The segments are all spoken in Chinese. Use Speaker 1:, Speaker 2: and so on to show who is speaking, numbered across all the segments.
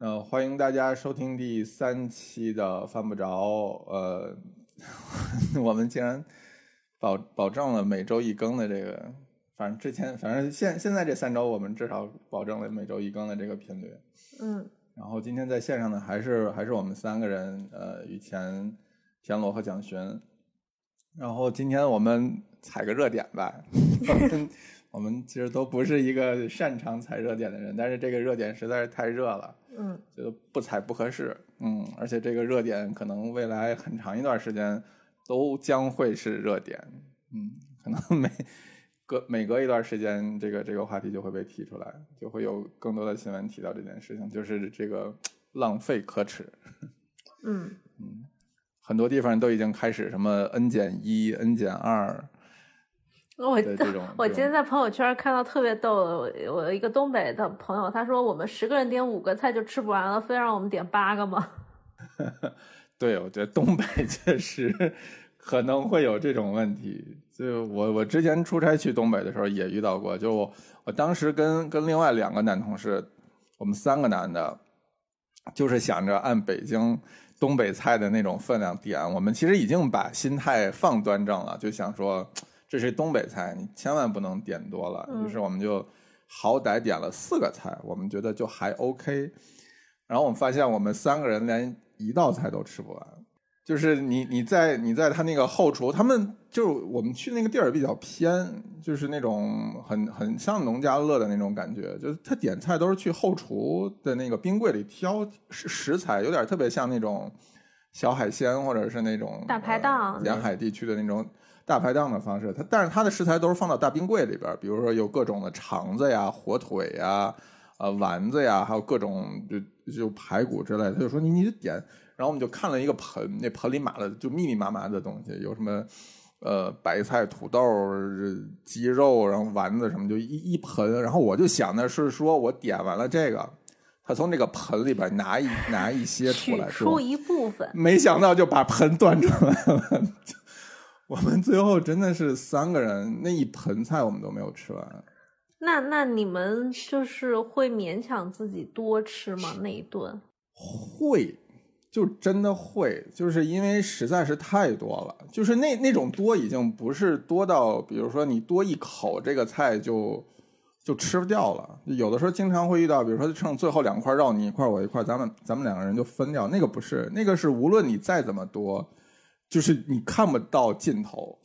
Speaker 1: 呃，欢迎大家收听第三期的犯不着。呃，我们竟然保保证了每周一更的这个，反正之前反正现现在这三周我们至少保证了每周一更的这个频率。
Speaker 2: 嗯
Speaker 1: 然后今天在线上呢，还是还是我们三个人，呃，雨前、田螺和蒋勋。然后今天我们踩个热点吧，我们其实都不是一个擅长踩热点的人，但是这个热点实在是太热了，
Speaker 2: 嗯
Speaker 1: 觉得不踩不合适。嗯，而且这个热点可能未来很长一段时间都将会是热点。嗯，可能每隔每隔一段时间，这个这个话题就会被提出来，就会有更多的新闻提到这件事情，就是这个浪费可耻。
Speaker 2: 嗯，
Speaker 1: 嗯，很多地方都已经开始什么 n 减一、n 减二
Speaker 2: 我。我今天在朋友圈看到特别逗的，我一个东北的朋友，他说我们十个人点五个菜就吃不完了，非让我们点八个吗？
Speaker 1: 对，我觉得东北确实可能会有这种问题。就我我之前出差去东北的时候也遇到过，就我我当时跟跟另外两个男同事，我们三个男的，就是想着按北京东北菜的那种分量点。我们其实已经把心态放端正了，就想说这是东北菜，你千万不能点多了。
Speaker 2: 嗯
Speaker 1: 于是我们就好歹点了四个菜，我们觉得就还 OK。然后我们发现我们三个人连一道菜都吃不完，就是你你在你在他那个后厨，他们就是我们去那个地儿比较偏，就是那种很很像农家乐的那种感觉，就是他点菜都是去后厨的那个冰柜里挑食食材，有点特别像那种小海鲜或者是那种
Speaker 2: 大排档
Speaker 1: 呃沿海地区的那种。大排档的方式，它但是它的食材都是放到大冰柜里边，比如说有各种的肠子呀、火腿呀、呃丸子呀，还有各种就就排骨之类的。他就说你你就点，然后我们就看了一个盆，那盆里码了就密密麻麻的东西，有什么呃白菜、土豆、鸡肉，然后丸子什么，就一一盆。然后我就想的是说，我点完了这个，他从那个盆里边拿一拿一些出来，说
Speaker 2: 出一部分，
Speaker 1: 没想到就把盆端出来了。我们最后真的是三个人，那一盆菜我们都没有吃完。
Speaker 2: 那那你们就是会勉强自己多吃吗？那一顿？
Speaker 1: 会，就真的会，就是因为实在是太多了，就是那那种多已经不是多到，比如说你多一口这个菜就就吃不掉了。有的时候经常会遇到，比如说剩最后两块肉，你一块我一块，咱们咱们两个人就分掉。那个不是，那个是无论你再怎么多，就是你看不到尽头。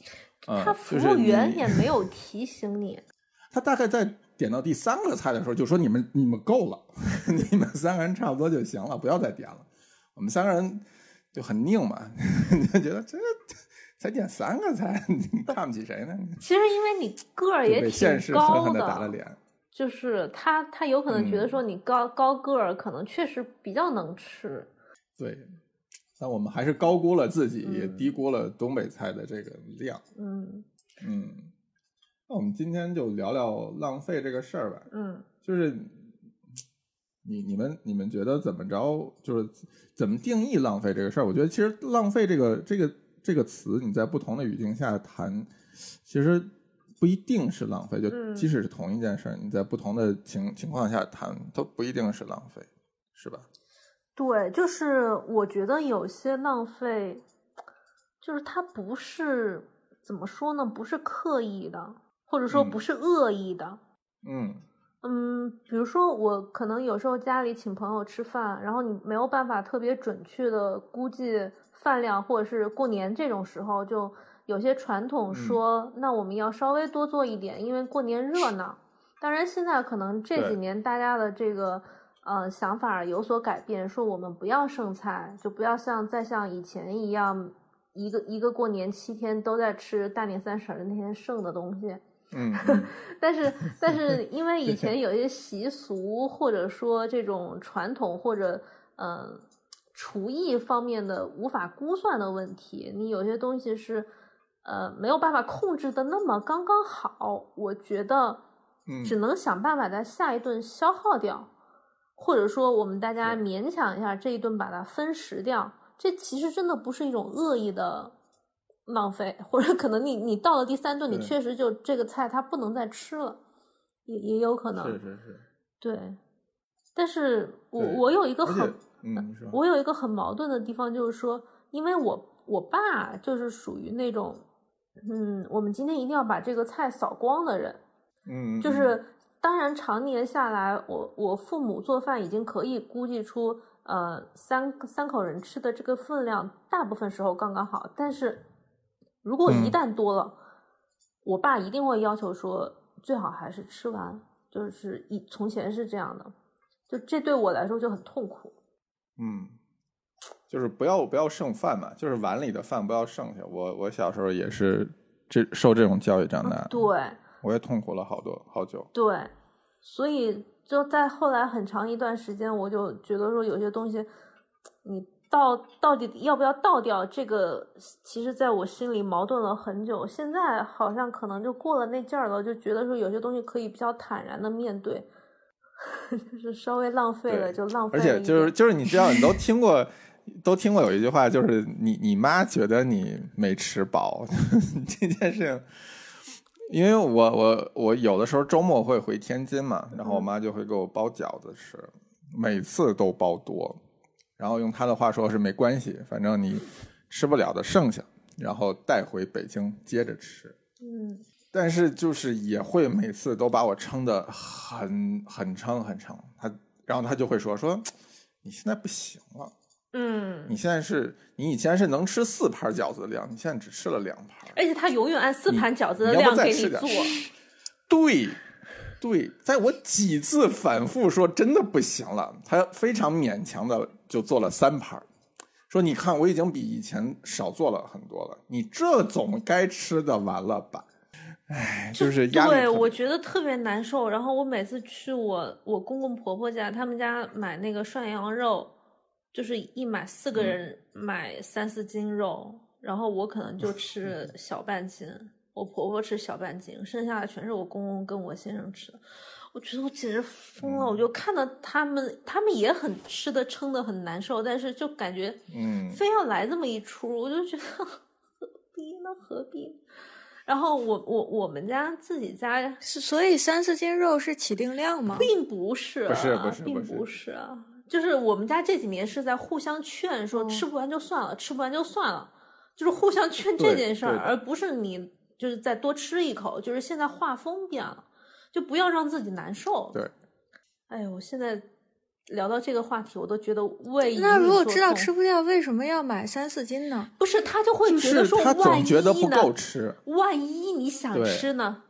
Speaker 1: 呃
Speaker 2: 他服务员也没有提醒你，
Speaker 1: 他大概在点到第三个菜的时候，就说你们你们够了，你们三个人差不多就行了，不要再点了。我们三个人就很拧嘛，就觉得这才点三个菜，你看不起谁呢？
Speaker 2: 其实因为你个儿也挺
Speaker 1: 被现实狠
Speaker 2: 高
Speaker 1: 狠的打了脸。
Speaker 2: 就是他他有可能觉得
Speaker 1: 嗯
Speaker 2: 说你高、高个儿，可能确实比较能吃。
Speaker 1: 对，但我们还是高估了自己，也
Speaker 2: 嗯
Speaker 1: 低估了东北菜的这个量。
Speaker 2: 嗯
Speaker 1: 嗯，那我们今天就聊聊浪费这个事儿吧。
Speaker 2: 嗯
Speaker 1: 就是你你们你们觉得怎么着？就是怎么定义浪费这个事儿？我觉得其实浪费这个这个这个词，你在不同的语境下谈，其实不一定是浪费。就
Speaker 2: 嗯
Speaker 1: 即使是同一件事儿，你在不同的情情况下谈，都不一定是浪费，是吧？
Speaker 2: 对，就是我觉得有些浪费，就是它不是怎么说呢？不是刻意的，或者说
Speaker 1: 嗯
Speaker 2: 不是恶意的。
Speaker 1: 嗯
Speaker 2: 嗯，比如说我可能有时候家里请朋友吃饭，然后你没有办法特别准确的估计饭量，或者是过年这种时候，就有些传统
Speaker 1: 嗯
Speaker 2: 说，那我们要稍微多做一点，因为过年热闹。当然，现在可能这几年大家的这个呃想法有所改变，说我们不要剩菜，就不要像再像以前一样，一个一个过年七天都在吃大年三十儿的那天剩的东西。
Speaker 1: 嗯嗯
Speaker 2: 但是，但是因为以前有一些习俗，或者说这种传统，或者嗯、呃厨艺方面的无法估算的问题，你有些东西是呃没有办法控制的那么刚刚好。我觉得
Speaker 1: 嗯
Speaker 2: 只能想办法在下一顿消耗掉，或者说我们大家勉强一下这一顿把它分食掉。这其实真的不是一种恶意的浪费，或者可能你你到了第三顿，你确实就这个菜它不能再吃了，也也有可能。
Speaker 1: 是是是。
Speaker 2: 对，但是我我有一个很
Speaker 1: 嗯，
Speaker 2: 我有一个很矛盾的地方，就是说，因为我我爸就是属于那种，嗯，我们今天一定要把这个菜扫光的人，
Speaker 1: 嗯，嗯
Speaker 2: 就是当然常年下来，我我父母做饭已经可以估计出，呃，三三口人吃的这个分量，大部分时候刚刚好，但是如果一
Speaker 1: 嗯
Speaker 2: 旦多了，我爸一定会要求说，最好还是吃完，就是以从前是这样的，就这对我来说就很痛苦。
Speaker 1: 嗯，就是不要不要剩饭嘛，就是碗里的饭不要剩下。我我小时候也是这受这种教育长大的，
Speaker 2: 对
Speaker 1: 我也痛苦了好多好久。
Speaker 2: 对，所以就在后来很长一段时间，我就觉得说有些东西，你到到底要不要倒掉，这个其实在我心里矛盾了很久。现在好像可能就过了那劲儿了，就觉得说有些东西可以比较坦然的面对，就是稍微浪费了就浪费
Speaker 1: 而
Speaker 2: 了而。
Speaker 1: 且就是就是你知道，你都 听过，都听过有一句话，就是你你妈觉得你没吃饱 这件事情。因为我我我有的时候周末会回天津嘛，然后我
Speaker 2: 嗯
Speaker 1: 妈就会给我包饺子吃，每次都包多，然后用她的话说是没关系，反正你吃不了的剩下，然后带回北京接着吃。
Speaker 2: 嗯。
Speaker 1: 但是就是也会每次都把我撑得很很撑很撑，他然后他就会说说你现在不行了，
Speaker 2: 嗯，
Speaker 1: 你现在是你以前是能吃四盘饺子的量，你现在只吃了两盘，
Speaker 2: 而且他永远按四盘饺子的量给你做。
Speaker 1: 对对，在我几次反复说真的不行了，他非常勉强的就做了三盘。说你看，我已经比以前少做了很多了，你这总该吃的完了吧？哎，就是压力
Speaker 2: 对，我觉得特别难受。然后我每次去我我公公婆婆家，他们家买那个涮羊肉，就是一买四个
Speaker 1: 嗯
Speaker 2: 人买三四斤肉，然后我可能就吃 小半斤，我婆婆吃小半斤，剩下的全是我公公跟我先生吃的。我觉得我简直疯了，
Speaker 1: 嗯
Speaker 2: 我就看到他们，他们也很吃的撑的很难受，但是就感觉
Speaker 1: 嗯
Speaker 2: 非要来这么一出，我就觉得 何必呢？何必？然后我我我们家自己家
Speaker 3: 是所以三四斤肉是起定量吗？
Speaker 2: 并不是啊，
Speaker 1: 不是不是
Speaker 2: 并
Speaker 1: 不是
Speaker 2: 不是啊，就是我们家这几年是在互相劝说，
Speaker 3: 哦
Speaker 2: 吃不完就算了，吃不完就算了，就是互相劝这件事儿，而不是你就是再多吃一口，就是现在画风变了，就不要让自己难受。
Speaker 1: 对，
Speaker 2: 哎呦，我现在聊到这个话题，我都觉得胃
Speaker 3: 那如果知道吃不掉，为什么要买三四斤呢？
Speaker 2: 不是他就会觉得说，
Speaker 1: 他
Speaker 2: 万
Speaker 1: 总觉得不
Speaker 2: 一呢
Speaker 1: 够吃，
Speaker 2: 万一你想吃呢？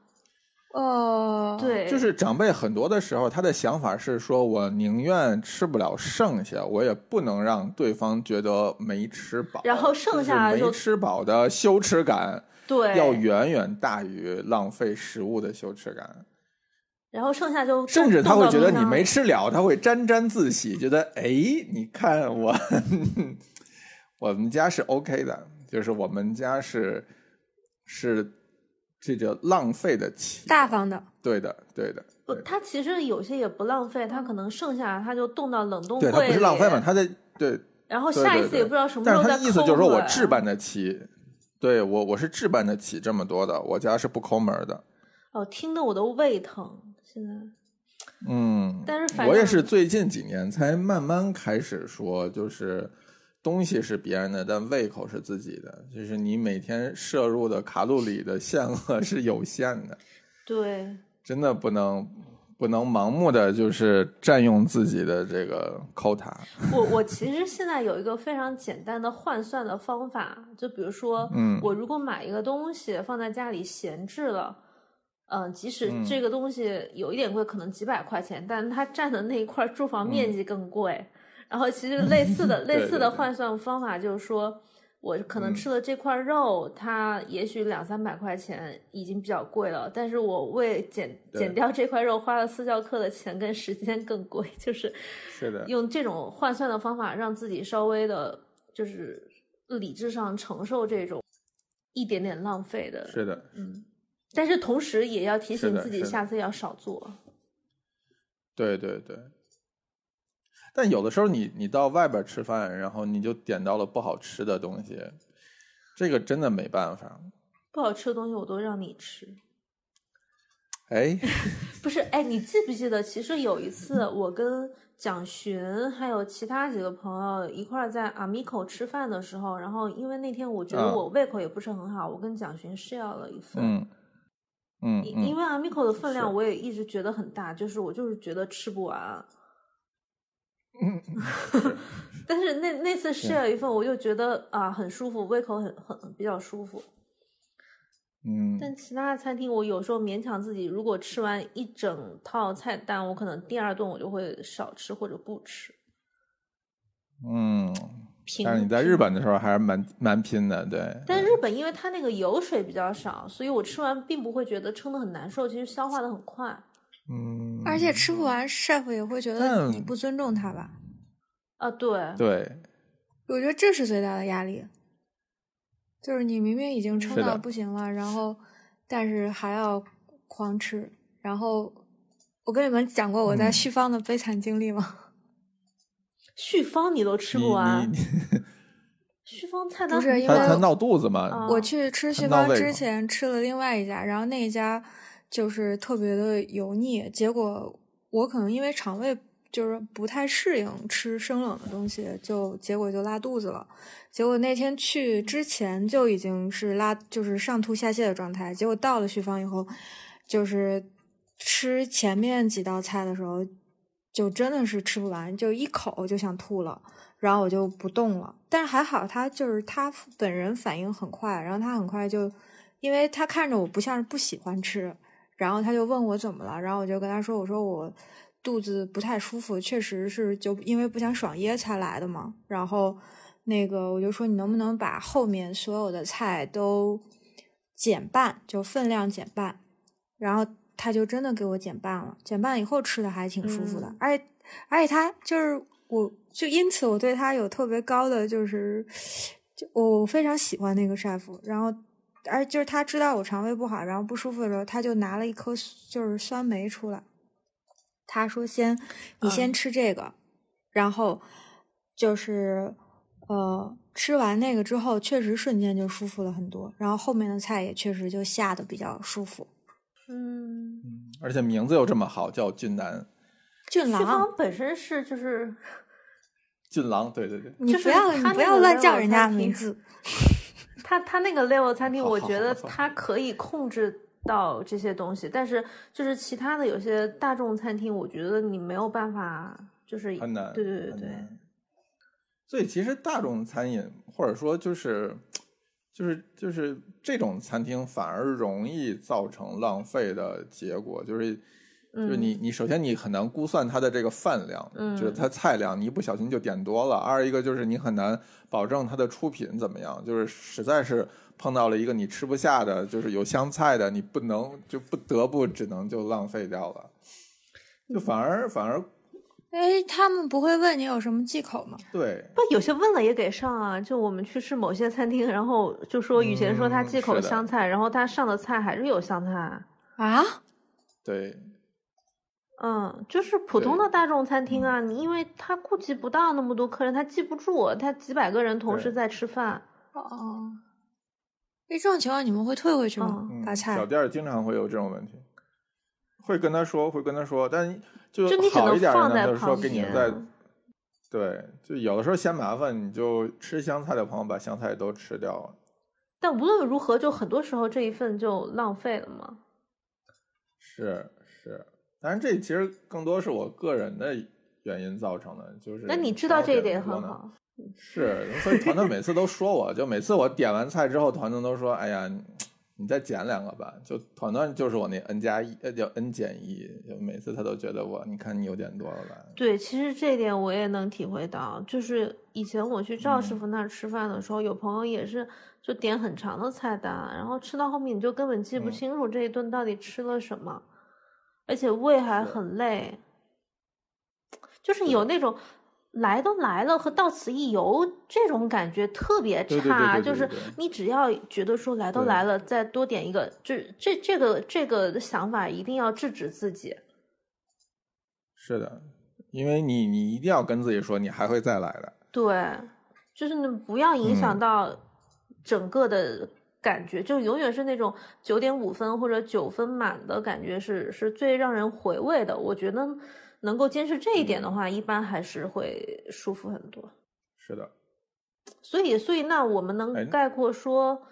Speaker 3: 哦，，
Speaker 2: 对，
Speaker 1: 就是长辈很多的时候，他的想法是说，我宁愿吃不了剩下，我也不能让对方觉得没吃饱。
Speaker 2: 然后剩下就
Speaker 1: 就是没吃饱的羞耻感，
Speaker 2: 对，
Speaker 1: 要远远大于浪费食物的羞耻感。
Speaker 2: 然后剩下就
Speaker 1: 甚至他会觉得你没
Speaker 2: 吃。
Speaker 1: 吃了，他会沾沾自喜，觉得哎，你看我，我们家是 OK 的，就是我们家是是这叫浪费的起，
Speaker 3: 大方的。
Speaker 1: 对的，对的，
Speaker 2: 不，
Speaker 1: 对
Speaker 2: 他其实有些也不浪费，他可能剩下他就冻到冷冻
Speaker 1: 对，
Speaker 2: 柜里。
Speaker 1: 他不是浪费嘛，他在对，
Speaker 2: 然后下一次也不知道什么时候再
Speaker 1: 但是他的意思就是说我置办得起，对我我是置办得起这么多的，我家是不抠门的。
Speaker 2: 哦，听得我都胃疼。现在
Speaker 1: 嗯，
Speaker 2: 但是反
Speaker 1: 我也是最近几年才慢慢开始说，就是东西是别人的，但胃口是自己的。就是你每天摄入的卡路里的限额 是有限的，
Speaker 2: 对，
Speaker 1: 真的不能不能盲目的就是占用自己的这个 quota。
Speaker 2: 我我其实现在有一个非常简单的换算的方法，就比如说，
Speaker 1: 嗯
Speaker 2: 我如果买一个东西放在家里闲置了。嗯，即使
Speaker 1: 嗯
Speaker 2: 这个东西有一点贵，可能几百块钱，但是它占的那一块住房面积更贵。然后其实类似的、类似的换算方法就是说，我可能
Speaker 1: 嗯。
Speaker 2: 吃了这块肉，它也许两三百块钱已经比较贵了，但是我为减减掉这块肉花了私教课的钱跟时间更贵，就是
Speaker 1: 是的，
Speaker 2: 用这种换算的方法，让自己稍微的，就是理智上承受这种一点点浪费的，
Speaker 1: 是的，
Speaker 2: 嗯，但是同时也要提醒自己下次要少做。
Speaker 1: 对对对。但有的时候你你到外边吃饭，然后你就点到了不好吃的东西，这个真的没办法。
Speaker 2: 不好吃的东西我都让你吃，
Speaker 1: 哎，
Speaker 2: 不是？哎，你记不记得？其实有一次 我跟蒋寻还有其他几个朋友一块儿在阿米口吃饭的时候，然后因为那天我觉得
Speaker 1: 啊
Speaker 2: 我胃口也不是很好，我跟蒋寻 share 了一份。
Speaker 1: 嗯嗯
Speaker 2: 因为阿米口的分量我也一直觉得很大，就是我就是觉得吃不完。
Speaker 1: 嗯
Speaker 2: 但是那那次 share 一份，我又觉得啊很舒服，胃口很很比较舒服。
Speaker 1: 嗯
Speaker 2: 但其他的餐厅，我有时候勉强自己，如果吃完一整套菜单，我可能第二顿我就会少吃或者不吃。
Speaker 1: 嗯，
Speaker 2: 拼
Speaker 1: 但是你在日本的时候还是蛮蛮拼的，对。
Speaker 2: 但日本因为它那个油水比较少，所以我吃完并不会觉得撑的很难受，其实消化的很快。
Speaker 1: 嗯，
Speaker 3: 而且吃不完，chef 也会觉得你不尊重他吧？
Speaker 2: 啊，对，
Speaker 1: 对，
Speaker 3: 我觉得这是最大的压力，就是你明明已经撑到不行了，然后但是还要狂吃。然后我跟你们讲过我在
Speaker 1: 嗯
Speaker 3: 旭芳的悲惨经历吗？
Speaker 2: 旭芳你都吃不完
Speaker 1: 你，
Speaker 2: 旭芳菜单
Speaker 3: 不是因为
Speaker 1: 闹肚子嘛
Speaker 2: 啊？
Speaker 3: 我去吃旭芳之前吃了另外一家，然后那一家就是特别的油腻，结果我可能因为肠胃就是不太适应吃生冷的东西，就结果就拉肚子了。结果那天去之前就已经是拉就是上吐下泻的状态，结果到了旭芳以后，就是吃前面几道菜的时候，就真的是吃不完，就一口就想吐了。然后我就不动了。但是还好，他就是他本人反应很快，然后他很快就，因为他看着我不像是不喜欢吃，然后他就问我怎么了，然后我就跟他说，我说我肚子不太舒服，确实是就因为不想爽噎才来的嘛。然后那个我就说你能不能把后面所有的菜都减半，就分量减半，然后他就真的给我减半了，减半以后吃的还挺舒服的，
Speaker 2: 嗯
Speaker 3: 而且而且他就是我就因此我对他有特别高的就是，就我非常喜欢那个 chef，然后而就是他知道我肠胃不好，然后不舒服的时候，他就拿了一颗就是酸梅出来，他说先你先
Speaker 2: 嗯。
Speaker 3: 吃这个，然后就是呃吃完那个之后，确实瞬间就舒服了很多，然后后面的菜也确实就下的比较舒服。
Speaker 2: 嗯，
Speaker 1: 嗯而且名字又这么好，叫俊男。
Speaker 2: 旭
Speaker 3: 俊郎，
Speaker 2: 本身是就是
Speaker 1: 俊郎，对对对，
Speaker 3: 你不要你不要乱叫人家名字。
Speaker 2: 他他那个 level 餐厅，我觉得他可以控制到这些东西，但是就是其他的有些大众餐厅，我觉得你没有办法，就是
Speaker 1: 很难，
Speaker 2: 对对对对，
Speaker 1: 所以其实大众餐饮或者说就是就是就是这种餐厅反而容易造成浪费的结果，就是。就是你，你首先你很难估算它的这个饭量，就是
Speaker 2: 嗯
Speaker 1: 它菜量，你一不小心就点多了。二一个就是你很难保证它的出品怎么样，就是实在是碰到了一个你吃不下的，就是有香菜的，你不能就不得不只能就浪费掉了，就反而反而
Speaker 3: 哎，他们不会问你有什么忌口吗？
Speaker 1: 对，
Speaker 2: 不有些问了也给上啊。就我们去吃某些餐厅，然后就说雨贤说他
Speaker 1: 嗯
Speaker 2: 忌口香菜，然后他上的菜还是有香菜。
Speaker 3: 啊？
Speaker 1: 对，
Speaker 2: 嗯，就是普通的大众餐厅啊，你因为他顾及不到那么多客人，他记不住，他几百个人同时在吃饭。
Speaker 3: 哦，那，这种情况你们会退回去吗？
Speaker 1: 嗯，
Speaker 3: 把菜
Speaker 1: 小店儿经常会有这种问题，会跟他说，会跟他说，但就
Speaker 2: 就你只能
Speaker 1: 好一点的呢，
Speaker 2: 放在
Speaker 1: 就是说
Speaker 2: 旁
Speaker 1: 给你在
Speaker 2: 边
Speaker 1: 对，就有的时候嫌麻烦，你就吃香菜的朋友把香菜都吃掉了。
Speaker 2: 但无论如何，就很多时候这一份就浪费了嘛。
Speaker 1: 是是，当然这其实更多是我个人的原因造成的，就是
Speaker 2: 那你知道这一点。很好。
Speaker 1: 是，所以团团每次都说我，就每次我点完菜之后，团团都说：“哎呀，你你再减两个吧。”就团团就是我那 n 加一，呃，叫 n 减一，就每次他都觉得我，你看你有点多了吧？
Speaker 2: 对，其实这一点我也能体会到，就是以前我去赵师
Speaker 1: 嗯
Speaker 2: 傅那儿吃饭的时候，有朋友也是就点很长的菜单，然后吃到后面你就根本记不
Speaker 1: 嗯
Speaker 2: 清楚这一顿到底吃了什么，而且胃还很累，就是有那种来都来了和到此一游这种感觉特别差，就是你只要觉得说来都来了，再多点一个，这这这个这个想法一定要制止自己。
Speaker 1: 是的，因为你你一定要跟自己说，你还会再来的。
Speaker 2: 对，就是你不要影响
Speaker 1: 嗯。
Speaker 2: 到整个的感觉，就永远是那种九点五分或者九分满的感觉是，是最让人回味的。我觉得能够坚持这一点的话，一般还是会舒服很多。
Speaker 1: 是的，
Speaker 2: 所以，所以那我们
Speaker 1: 哎
Speaker 2: 能概括说，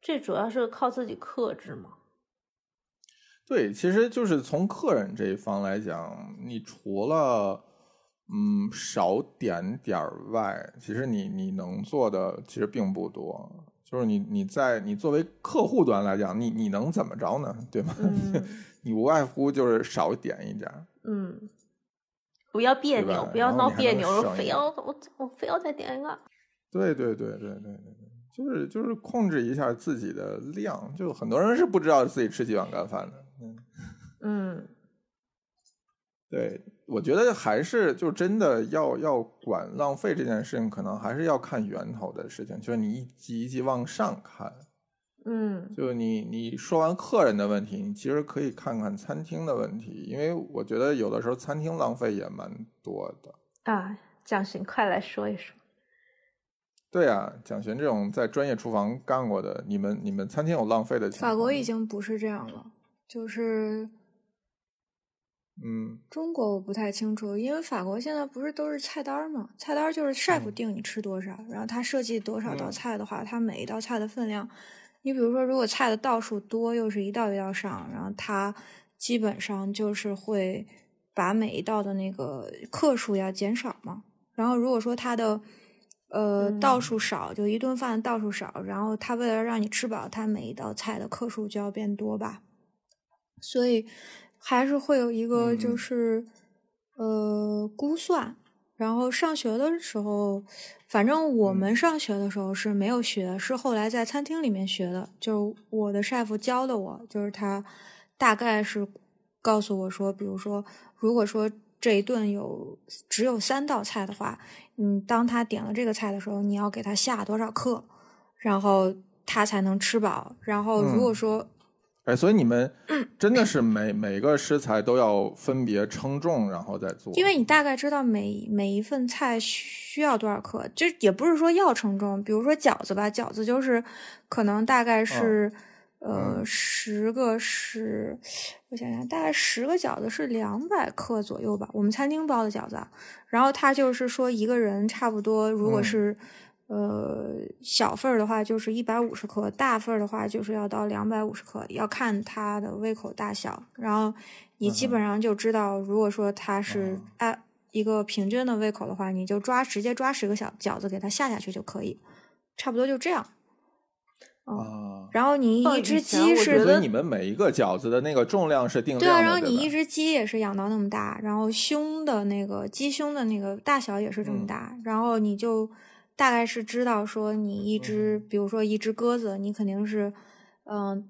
Speaker 2: 这主要是靠自己克制吗？
Speaker 1: 对，其实就是从客人这一方来讲，你除了嗯少点点儿外，其实你你能做的其实并不多。就是你你在你作为客户端来讲，你你能怎么着呢？对吗？
Speaker 2: 嗯
Speaker 1: 你无外乎就是少点一点儿。
Speaker 2: 嗯，不要别扭，不要闹别扭，非要我我非要再点一个。
Speaker 1: 对对对对对对对，就是就是控制一下自己的量。就很多人是不知道自己吃几碗干饭的。嗯，
Speaker 2: 嗯
Speaker 1: 对，我觉得还是就真的要要管浪费这件事情，可能还是要看源头的事情，就是你一级一级往上看。
Speaker 2: 嗯
Speaker 1: 就你你说完客人的问题，你其实可以看看餐厅的问题，因为我觉得有的时候餐厅浪费也蛮多的。
Speaker 2: 啊，蒋勋，快来说一说。
Speaker 1: 对啊，蒋璇这种在专业厨房干过的，你们你们餐厅有浪费的情况？
Speaker 3: 法国已经不是这样了，就是
Speaker 1: 嗯
Speaker 3: 中国我不太清楚，因为法国现在不是都是菜单儿嘛？菜单就是 chef
Speaker 1: 嗯
Speaker 3: 定你吃多少，然后他设计多少道
Speaker 1: 嗯
Speaker 3: 菜的话，他每一道菜的分量，你比如说如果菜的道数多，又是一道一道上，然后他基本上就是会把每一道的那个克数要减少嘛。然后如果说他的呃道
Speaker 2: 嗯
Speaker 3: 数少，就一顿饭的道数少，然后他为了让你吃饱，他每一道菜的克数就要变多吧。所以还是会有一个就
Speaker 1: 嗯
Speaker 3: 是、呃估算。然后上学的时候，反正我
Speaker 1: 嗯
Speaker 3: 们上学的时候是没有学，是后来在餐厅里面学的。就是我的 chef 教的我，就是他大概是告诉我说，比如说，如果说这一顿有只有三道菜的话，嗯，当他点了这个菜的时候，你要给他下多少克，然后他才能吃饱。然后如果
Speaker 1: 嗯
Speaker 3: 说
Speaker 1: 哎，所以你们真的是每每个食材都要分别称重，然后再做。
Speaker 3: 因为你大概知道每每一份菜需要多少克，就也不是说要称重。比如说饺子吧，饺子就是可能大概是、呃
Speaker 1: 嗯
Speaker 3: 十个是，我想想，大概十个饺子是两百克左右吧。我们餐厅包的饺子啊，然后他就是说一个人差不多，如果
Speaker 1: 嗯
Speaker 3: 是、呃小份儿的话就是一百五十克，大份儿的话就是要到两百五十克，要看它的胃口大小。然后你基本上就知道，如果说它是
Speaker 1: 嗯
Speaker 3: 按一个平均的胃口的话，你就抓直接抓十个小饺子给它下下去就可以，差不多就这样。
Speaker 1: 哦，
Speaker 3: 然后你一只鸡是
Speaker 1: 所以
Speaker 2: 得
Speaker 1: 你们每一个饺子的那个重量是定
Speaker 3: 对啊，
Speaker 1: 量的，
Speaker 3: 然后你一只鸡也是养到那么大，然后胸的那个鸡胸的那个大小也是这么
Speaker 1: 嗯
Speaker 3: 大，然后你就大概是知道说你一只，
Speaker 1: 嗯。
Speaker 3: 比如说一只鸽子，你肯定是，嗯、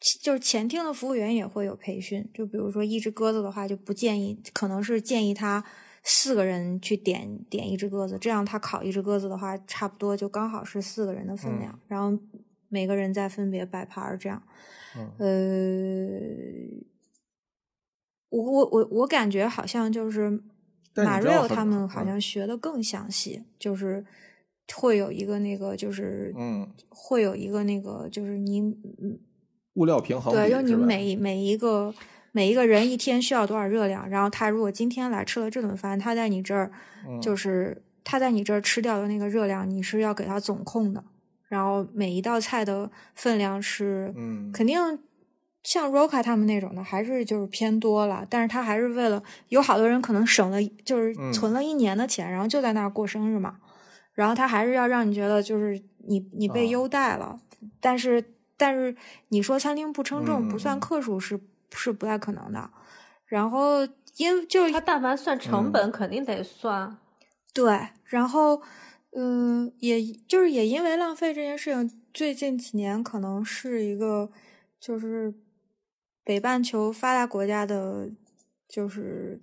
Speaker 3: 其就是前厅的服务员也会有培训，就比如说一只鸽子的话，就不建议，可能是建议他四个人去点点一只鸽子，这样他烤一只鸽子的话，差不多就刚好是四个人的分
Speaker 1: 嗯。
Speaker 3: 量，然后每个人再分别摆盘儿这样。
Speaker 1: 嗯。
Speaker 3: 呃，我我我我感觉好像就是马瑞欧他们好
Speaker 1: 嗯。
Speaker 3: 像学的更详细，就是会有一个那个就是
Speaker 1: 嗯
Speaker 3: 会有一个那个就是你嗯
Speaker 1: 物料平衡
Speaker 3: 对，就是你每每一个每一个人一天需要多少热量，然后他如果今天来吃了这顿饭，他在你这儿
Speaker 1: 嗯
Speaker 3: 就是他在你这儿吃掉的那个热量，你是要给他总控的，然后每一道菜的分量是
Speaker 1: 嗯
Speaker 3: 肯定像 Roca 他们那种的，还是就是偏多了。但是他还是为了有好多人可能省了，就是
Speaker 1: 嗯
Speaker 3: 存了一年的钱，然后就在那儿过生日嘛。然后他还是要让你觉得就是你你被
Speaker 1: 啊
Speaker 3: 优待了，但是但是你说餐厅不称重、
Speaker 1: 嗯
Speaker 3: 不算
Speaker 1: 嗯
Speaker 3: 克数是是不太可能的。然后因就是
Speaker 2: 他但凡算成
Speaker 1: 嗯
Speaker 2: 本，肯定得算。
Speaker 3: 对，然后，嗯，也就是也因为浪费这件事情，最近几年可能是一个就是北半球发达国家的，就是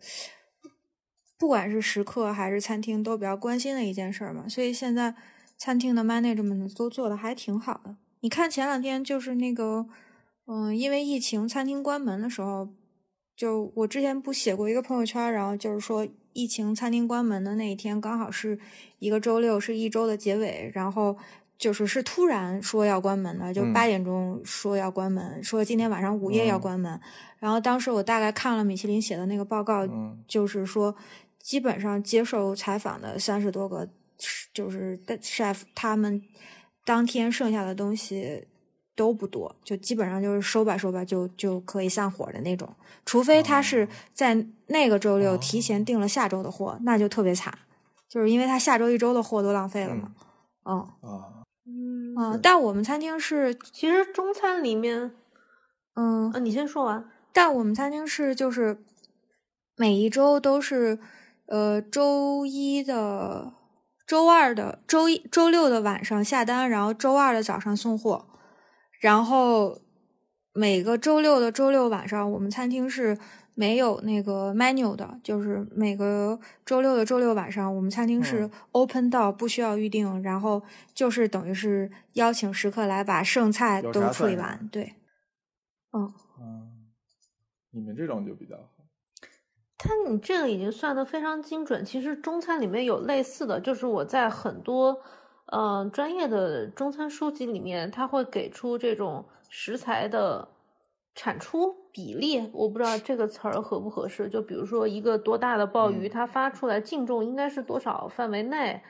Speaker 3: 不管是食客还是餐厅都比较关心的一件事儿嘛。所以现在餐厅的 management 都做的还挺好的。你看前两天就是那个，嗯，因为疫情餐厅关门的时候，就我之前不写过一个朋友圈，然后就是说疫情餐厅关门的那一天刚好是一个周六，是一周的结尾，然后就是是突然说要关门的，就
Speaker 1: 嗯
Speaker 3: 八点钟说要关门，说今天晚上午夜要
Speaker 1: 嗯
Speaker 3: 关门。然后当时我大概看了米其林写的那个报告，
Speaker 1: 嗯
Speaker 3: 就是说基本上接受采访的三十多个就是的 chef，他们当天剩下的东西都不多，就基本上就是收吧收吧就就可以散伙的那种，除非他是
Speaker 1: 哦
Speaker 3: 在那个周六提
Speaker 1: 哦
Speaker 3: 前订了下周的货，那就特别惨，就是因为他下周一周的货都浪费了嘛。嗯
Speaker 1: 啊，
Speaker 2: 嗯
Speaker 3: 嗯、
Speaker 1: 是
Speaker 3: 但我们餐厅是
Speaker 2: 其实中餐里面，
Speaker 3: 嗯
Speaker 2: 啊，你先说完。
Speaker 3: 但我们餐厅是就是每一周都是呃周一的、周二的、周一、周六的晚上下单，然后周二的早上送货，然后每个周六的周六晚上，我们餐厅是没有那个 menu 的，就是每个周六的周六晚上，我们餐厅是
Speaker 1: 嗯。
Speaker 3: open 到不需要预定，然后就是等于是邀请食客来把剩菜都处理完，对。嗯，
Speaker 1: 嗯，你们这种就比较好。
Speaker 2: 但你这个已经算得非常精准。其实中餐里面有类似的，就是我在很多呃专业的中餐书籍里面，它会给出这种食材的产出比例。我不知道这个词儿合不合适。就比如说一个多大的鲍鱼，
Speaker 1: 嗯
Speaker 2: 它发出来净重应该是多少范围内，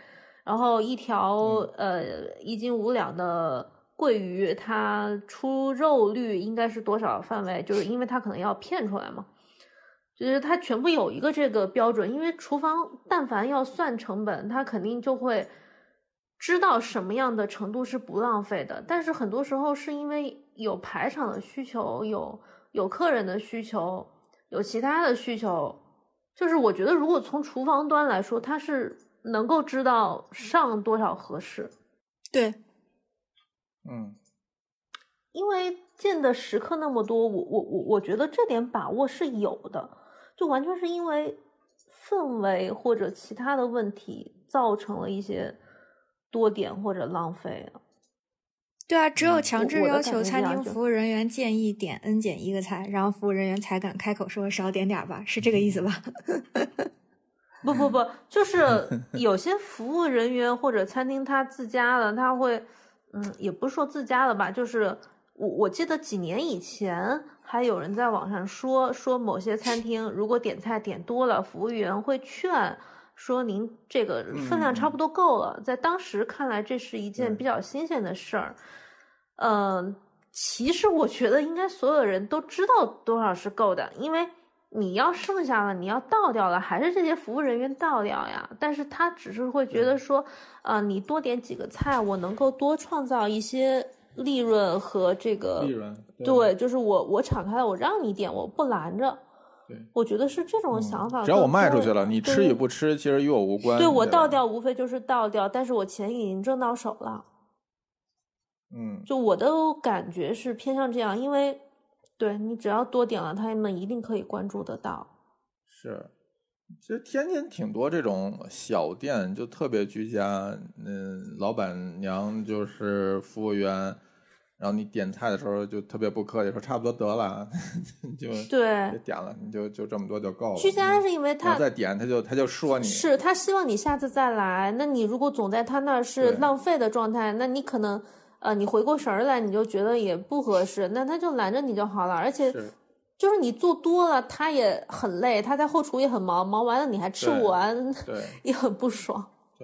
Speaker 2: 然后一条呃一斤五两的。桂鱼它出肉率应该是多少范围？就是因为它可能要片出来嘛。就是它全部有一个这个标准，因为厨房但凡要算成本，它肯定就会知道什么样的程度是不浪费的。但是很多时候是因为有排场的需求，有有客人的需求，有其他的需求，就是我觉得如果从厨房端来说，它是能够知道上多少合适，
Speaker 3: 对，
Speaker 1: 嗯。
Speaker 2: 因为见的食客那么多，我我我我觉得这点把握是有的，就完全是因为氛围或者其他的问题造成了一些多点或者浪费。
Speaker 3: 对啊，只有强制要求餐厅服务人员建议点 n 减一个菜，然后服务人员才敢开口说少点点儿吧，是这个意思吧？
Speaker 2: 不不不，就是有些服务人员或者餐厅他自家的，他会，嗯，也不是说自家的吧，就是我我记得几年以前还有人在网上说说某些餐厅如果点菜点多了，服务员会劝说您这个分量差不多够了，在当时看来这是一件比较新鲜的事儿，嗯、其实我觉得应该所有人都知道多少是够的，因为你要剩下了，你要倒掉了，还是这些服务人员倒掉呀。但是他只是会觉得说，呃，你多点几个菜，我能够多创造一些利润和这个
Speaker 1: 利润
Speaker 2: 对，就是我我敞开了，我让你点，我不拦着。
Speaker 1: 对
Speaker 2: 我觉得是这种想法。
Speaker 1: 嗯只要我卖出去了，你吃与不吃其实与我无关。
Speaker 2: 对我倒掉，无非就是倒掉，但是我钱已经挣到手了。
Speaker 1: 嗯，
Speaker 2: 就我的感觉是偏向这样，因为对你只要多点了，他们一定可以关注得到。
Speaker 1: 是。其实天津挺多这种小店，就特别居家。嗯，老板娘就是服务员，然后你点菜的时候就特别不客气，说差不多得了，你就
Speaker 2: 对
Speaker 1: 别点了，你就就这么多就够了。
Speaker 2: 居家
Speaker 1: 嗯
Speaker 2: 是因为他
Speaker 1: 再点，他就他就说你
Speaker 2: 是他希望你下次再来，那你如果总在他那儿是浪费的状态，那你可能呃你回过神儿来，你就觉得也不合适，那他就拦着你就好了，而且。
Speaker 1: 是
Speaker 2: 就是你做多了，他也很累，他在后厨也很忙，忙完了你还吃不完，
Speaker 1: 对
Speaker 2: 也很不爽。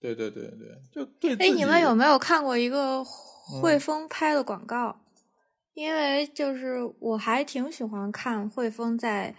Speaker 1: 对对对对对，就对自
Speaker 3: 哎，你们有没有看过一个汇
Speaker 1: 嗯
Speaker 3: 丰拍的广告？因为就是我还挺喜欢看汇丰在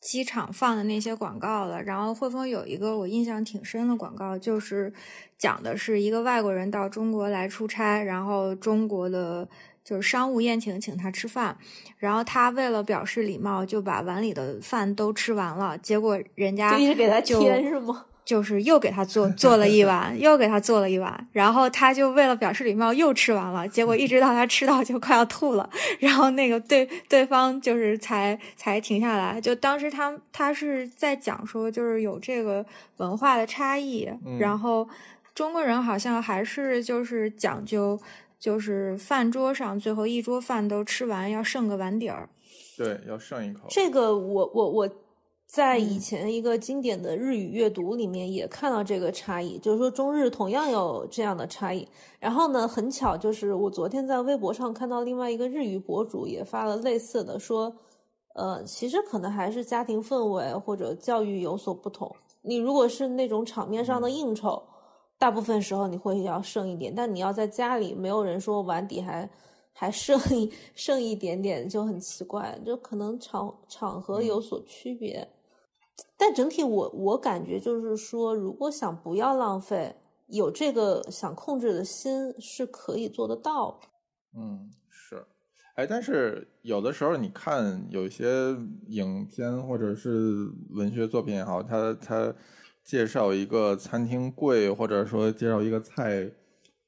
Speaker 3: 机场放的那些广告的。然后汇丰有一个我印象挺深的广告，就是讲的是一个外国人到中国来出差，然后中国的就是商务宴请请他吃饭，然后他为了表示礼貌，就把碗里的饭都吃完了，结果人家
Speaker 2: 就一直给他
Speaker 3: 就
Speaker 2: 添是吗？
Speaker 3: 就是又给他做做了一碗，又给他做了一碗，然后他就为了表示礼貌又吃完了，结果一直到他吃到就快要吐了，然后那个对对方就是才才停下来。就当时他他是在讲说，就是有这个文化的差异，
Speaker 1: 嗯
Speaker 3: 然后中国人好像还是就是讲究，就是饭桌上最后一桌饭都吃完要剩个碗底儿。
Speaker 1: 对要剩一口？
Speaker 2: 这个我我我在以前一个经典的日语阅读里面也看到这个差异，就是说中日同样有这样的差异。然后呢，很巧就是我昨天在微博上看到另外一个日语博主也发了类似的，说，呃，其实可能还是家庭氛围或者教育有所不同。你如果是那种场面上的应酬，大部分时候你会要剩一点，但你要在家里，没有人说碗底还。还剩一 剩一点点就很奇怪，就可能场场合有所区别，但整体我我感觉就是说，如果想不要浪费，有这个想控制的心是可以做得到。
Speaker 1: 嗯，是，哎，但是有的时候你看有一些影片或者是文学作品也好，他他介绍一个餐厅贵，或者说介绍一个菜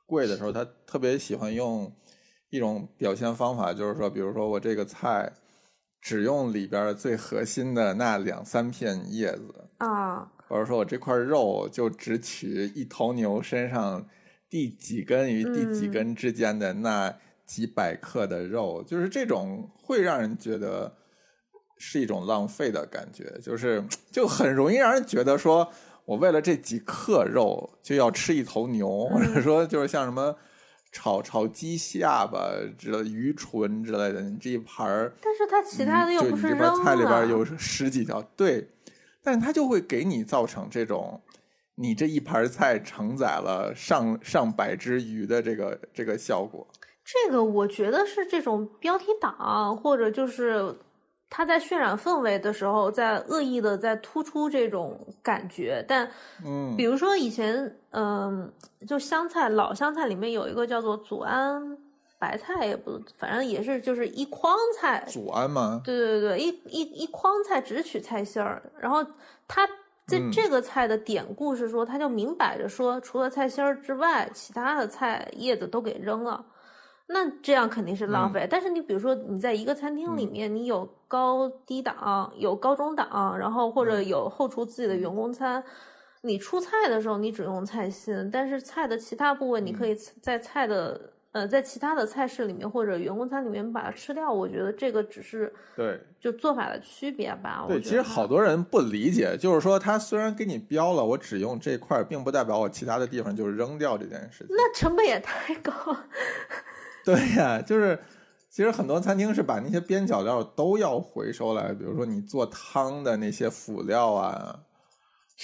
Speaker 1: 贵的时候，他特别喜欢用。一种表现方法就是说，比如说我这个菜只用里边最核心的那两三片叶子
Speaker 2: 啊，
Speaker 1: 或者说我这块肉就只取一头牛身上第几根与第几根之间的那几百克的肉，就是这种会让人觉得是一种浪费的感觉，就是就很容易让人觉得说我为了这几克肉就要吃一头牛，或者说就是像什么。炒炒鸡下巴之类鱼唇之类的，你这一盘儿，
Speaker 2: 但是它其他的又不是
Speaker 1: 这盘菜里边有十几条，对，但是它就会给你造成这种，你这一盘菜承载了上上百只鱼的这个这个效果。
Speaker 2: 这个我觉得是这种标题党，或者就是。他在渲染氛围的时候，在恶意的在突出这种感觉，但，
Speaker 1: 嗯，
Speaker 2: 比如说以前，嗯，就香菜老香菜里面有一个叫做祖安白菜，也不，反正也是就是一筐菜。
Speaker 1: 祖安吗？
Speaker 2: 对对对一一一筐菜只取菜心儿，然后他这这个菜的典故是说，他就明摆着说，除了菜心儿之外，其他的菜叶子都给扔了。那这样肯定是浪费。但是你比如说，你在一个餐厅里面，你有高低档，有高中档，然后或者有后厨自己的员工餐，你出菜的时候你只用菜心，但是菜的其他部位你可以在菜的呃在其他的菜式里面或者员工餐里面把它吃掉。我觉得这个只是
Speaker 1: 对
Speaker 2: 就做法的区别吧。
Speaker 1: 对，其实好多人不理解，就是说他虽然给你标了，我只用这块，并不代表我其他的地方就扔掉这件事情。
Speaker 2: 那成本也太高。
Speaker 1: 对呀，就是其实很多餐厅是把那些边角料都要回收来，比如说你做汤的那些辅料啊，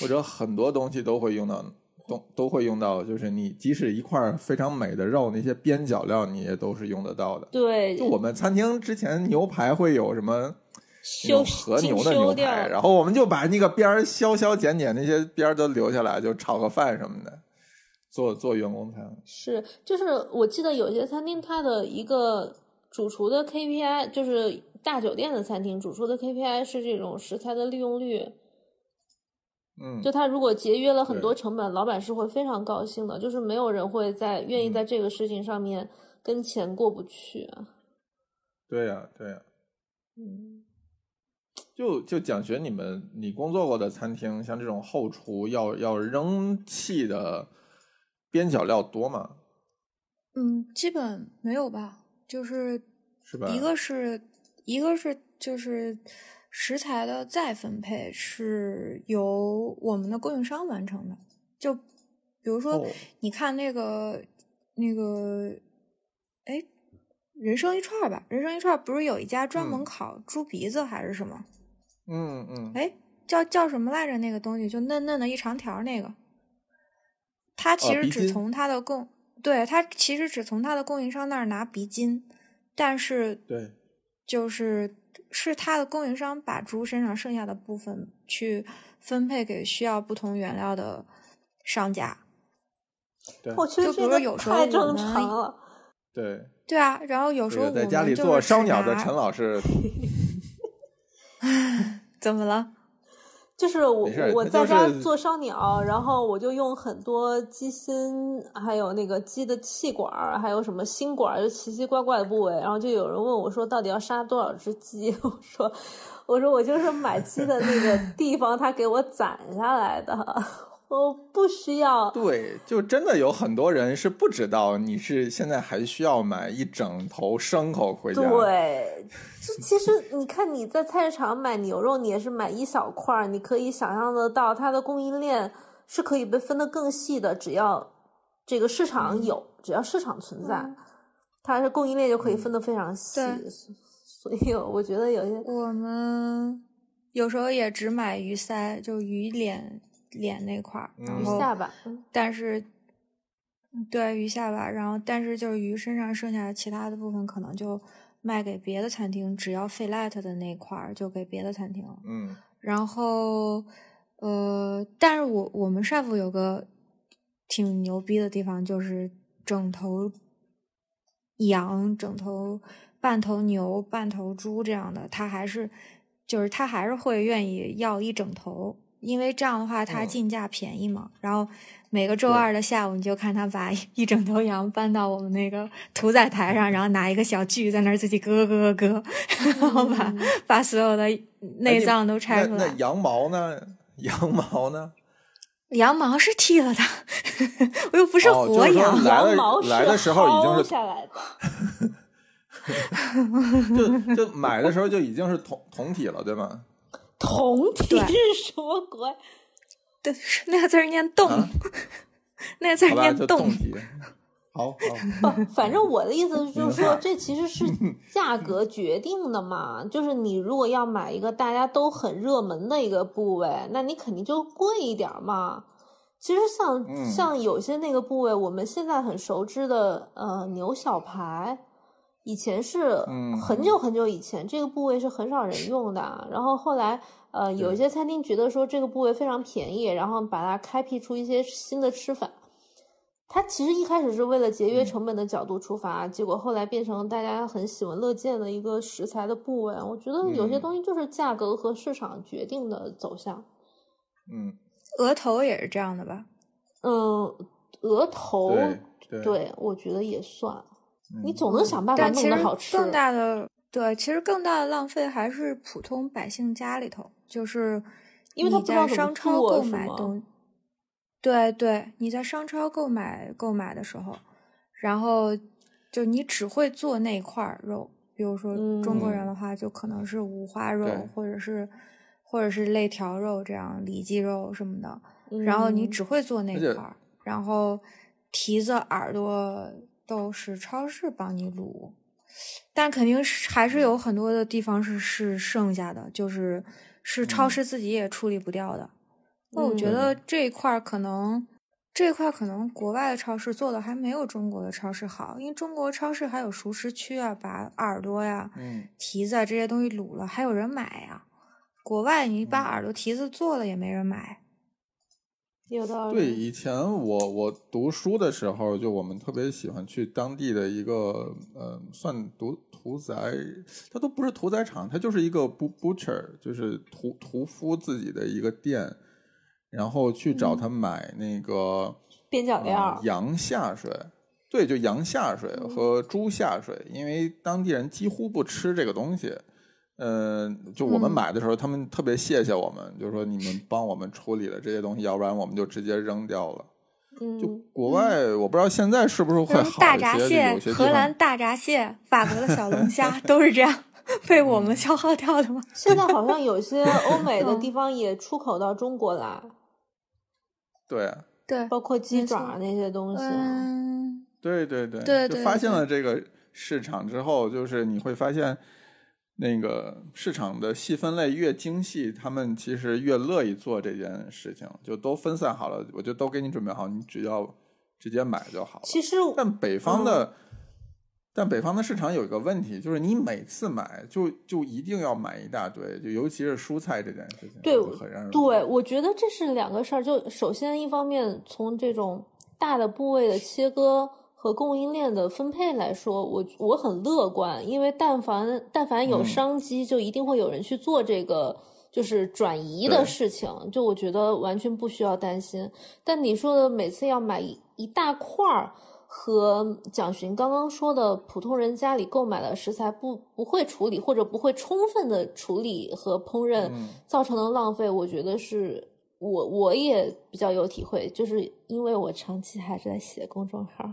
Speaker 1: 或者很多东西都会用到，都都会用到。就是你即使一块非常美的肉，那些边角料你也都是用得到的。
Speaker 2: 对，
Speaker 1: 就我们餐厅之前牛排会有什么
Speaker 2: 修
Speaker 1: 和牛的牛排，然后我们就把那个边儿削削剪剪，那些边儿都留下来，就炒个饭什么的。做做员工餐
Speaker 2: 是，就是我记得有些餐厅，它的一个主厨的 KPI，就是大酒店的餐厅主厨的 KPI 是这种食材的利用率。
Speaker 1: 嗯，
Speaker 2: 就他如果节约了很多成本，老板是会非常高兴的。就是没有人会在愿意在这个事情上面跟钱过不去啊。
Speaker 1: 对呀，对呀。
Speaker 2: 嗯，
Speaker 1: 就就讲学，你们你工作过的餐厅，像这种后厨要要扔弃的。边角料多吗？
Speaker 3: 嗯，基本没有吧。就是
Speaker 1: 是吧？
Speaker 3: 一个是一个是就是食材的再分配是由我们的供应商完成的。就比如说，你看那个那个，哎，人生一串吧，人生一串不是有一家专门烤猪鼻子还是什么？
Speaker 1: 嗯嗯。
Speaker 3: 哎，叫叫什么来着？那个东西就嫩嫩的一长条那个。他其实只从他的供，对他其实只从他的供应商那儿拿鼻筋，但是
Speaker 1: 对，
Speaker 3: 就是是他的供应商把猪身上剩下的部分去分配给需要不同原料的商家。
Speaker 1: 对，
Speaker 3: 就比如说有时候我
Speaker 2: 们，
Speaker 1: 对
Speaker 3: 对啊，然后有时候
Speaker 1: 在家里做烧鸟的陈老师，
Speaker 3: 怎么了？
Speaker 2: 就是我我在家做烧鸟，然后我就用很多鸡心，还有那个鸡的气管，还有什么心管，就奇奇怪怪的部位。然后就有人问我说，到底要杀多少只鸡？我说，我说我就是买鸡的那个地方，他给我攒下来的，我不不需要。
Speaker 1: 对，就真的有很多人是不知道你是现在还需要买一整头牲口回家。
Speaker 2: 对，这其实你看你在菜市场买牛肉，你也是买一小块儿，你可以想象得到它的供应链是可以被分得更细的，只要这个市场有，只要市场存在，它是供应链就可以分得非常细。
Speaker 3: 对
Speaker 2: 所以我觉得有些
Speaker 3: 我们有时候也只买鱼鳃，就鱼脸脸那块儿，然
Speaker 1: 嗯
Speaker 3: 后
Speaker 2: 下巴，嗯
Speaker 3: 但是对鱼下巴，然后但是就是鱼身上剩下的其他的部分，可能就卖给别的餐厅，只要 fillet 的那块儿就给别的餐厅了。
Speaker 1: 嗯
Speaker 3: 然后，呃，但是我我们帅府有个挺牛逼的地方，就是整头羊、整头半头牛、半头猪这样的，他还是就是他还是会愿意要一整头，因为这样的话他
Speaker 1: 嗯
Speaker 3: 进价便宜嘛。然后每个周二的下午，你就看他把一整头羊搬到我们那个屠宰台上，然后拿一个小锯在那儿自己割割割割，然后把、
Speaker 2: 嗯
Speaker 3: 把所有的内脏都拆出来。
Speaker 1: 那那羊毛呢？羊毛呢？
Speaker 3: 羊毛是剃了的，我又不是
Speaker 1: 哦就是说
Speaker 3: 活羊。
Speaker 1: 来
Speaker 2: 羊毛
Speaker 1: 的来的时候已经是
Speaker 2: 薅下来的。
Speaker 1: 就就买的时候就已经是同同体了，对吗？
Speaker 2: 同体是什么鬼？
Speaker 3: 对，那个字念动，
Speaker 1: 啊
Speaker 3: 那个字念动。
Speaker 1: 好好，
Speaker 2: 不，反正我的意思，就是说，这其实是 价格决定的嘛。就是你如果要买一个大家都很热门的一个部位，那你肯定就贵一点嘛。其实像、
Speaker 1: 嗯
Speaker 2: 像有些那个部位，我们现在很熟知的，呃，牛小排，以前是
Speaker 1: 嗯
Speaker 2: 很久很久以前，这个部位是很少人用的。然后后来，呃，有一些餐厅觉得说这个部位非常便宜，然后把它开辟出一些新的吃法。它其实一开始是为了节约成本的角度出发，结果后来变成大家很喜闻乐见的一个食材的部位。我觉得有些
Speaker 1: 嗯
Speaker 2: 东西就是价格和市场决定的走向。
Speaker 1: 嗯，
Speaker 3: 额头也是这样的吧？
Speaker 2: 嗯，额头，
Speaker 1: 对对
Speaker 2: 对我觉得也算。
Speaker 1: 嗯
Speaker 2: 你总能想办法弄得好吃。
Speaker 3: 更大的对，其实更大的浪费还是普通百姓家里头，就是
Speaker 2: 因为他
Speaker 3: 你
Speaker 2: 不知道
Speaker 3: 商超购买东，对对，你在商超购买购买的时候，然后就你只会做那块肉，比如说中国人
Speaker 1: 嗯。
Speaker 3: 的话，就可能是五花肉
Speaker 1: 对，
Speaker 3: 或者是或者是肋条肉这样里脊肉什么的，然后你
Speaker 2: 嗯。
Speaker 3: 只会做那块儿，然后蹄子、耳朵都是超市帮你卤，但肯定是还是有很多的地方是是剩下的，就是是超
Speaker 1: 嗯
Speaker 3: 市自己也处理不掉的。那我觉
Speaker 2: 嗯
Speaker 3: 得这一块儿可能这一块儿可能国外的超市做的还没有中国的超市好，因为中国超市还有熟食区啊，把耳朵呀、
Speaker 1: 嗯
Speaker 3: 蹄子啊这些东西卤了，还有人买呀。国外你把
Speaker 1: 嗯
Speaker 3: 耳朵、蹄子做了也没人买。
Speaker 2: 有道理。
Speaker 1: 对，以前我我读书的时候，就我们特别喜欢去当地的一个呃，算屠屠宰，它都不是屠宰场，它就是一个 bu- butcher，就是屠屠夫自己的一个店，然后去找他买那个、
Speaker 2: 边角料
Speaker 1: 呃、羊下水。对，就羊下水和猪下水，因为当地人几乎不吃这个东西。嗯，就我们
Speaker 3: 嗯
Speaker 1: 买的时候，他们特别谢谢我们，就说你们帮我们处理了这些东西，要不然我们就直接扔掉了。嗯就
Speaker 2: 嗯，
Speaker 1: 国外，我不知道现在是不是会
Speaker 3: 大闸
Speaker 1: 一些，就
Speaker 3: 蟹荷兰大闸蟹、法国的小龙虾都是这样被我们消耗掉的吗？
Speaker 2: 现在好像有些欧美的
Speaker 3: 嗯
Speaker 2: 地方也出口到中国来，
Speaker 1: 对啊
Speaker 3: 对，
Speaker 2: 包括鸡爪那些东西。
Speaker 3: 嗯，
Speaker 1: 对对对，
Speaker 3: 对对
Speaker 1: 就发现了这个市场之后，就是你会发现，那个市场的细分类越精细，他们其实越乐意做这件事情，就都分散好了，我就都给你准备好，你只要直接买就好了。
Speaker 2: 其实
Speaker 1: 但北方
Speaker 2: 嗯
Speaker 1: 的，但北方的市场有一个问题，就是你每次买就就一定要买一大堆，就尤其是蔬菜这件事情，
Speaker 2: 对
Speaker 1: 很让人
Speaker 2: 对，我觉得这是两个事儿。就首先一方面从这种大的部位的切割和供应链的分配来说，我我很乐观，因为但凡但凡有
Speaker 1: 嗯
Speaker 2: 商机，就一定会有人去做这个。就是转移的事情，就我觉得完全不需要担心。但你说的每次要买一一大块儿，和蒋寻刚刚说的普通人家里购买的食材不不会处理或者不会充分的处理和烹饪
Speaker 1: 嗯
Speaker 2: 造成的浪费，我觉得是我我也比较有体会，就是因为我长期还是在写公众号，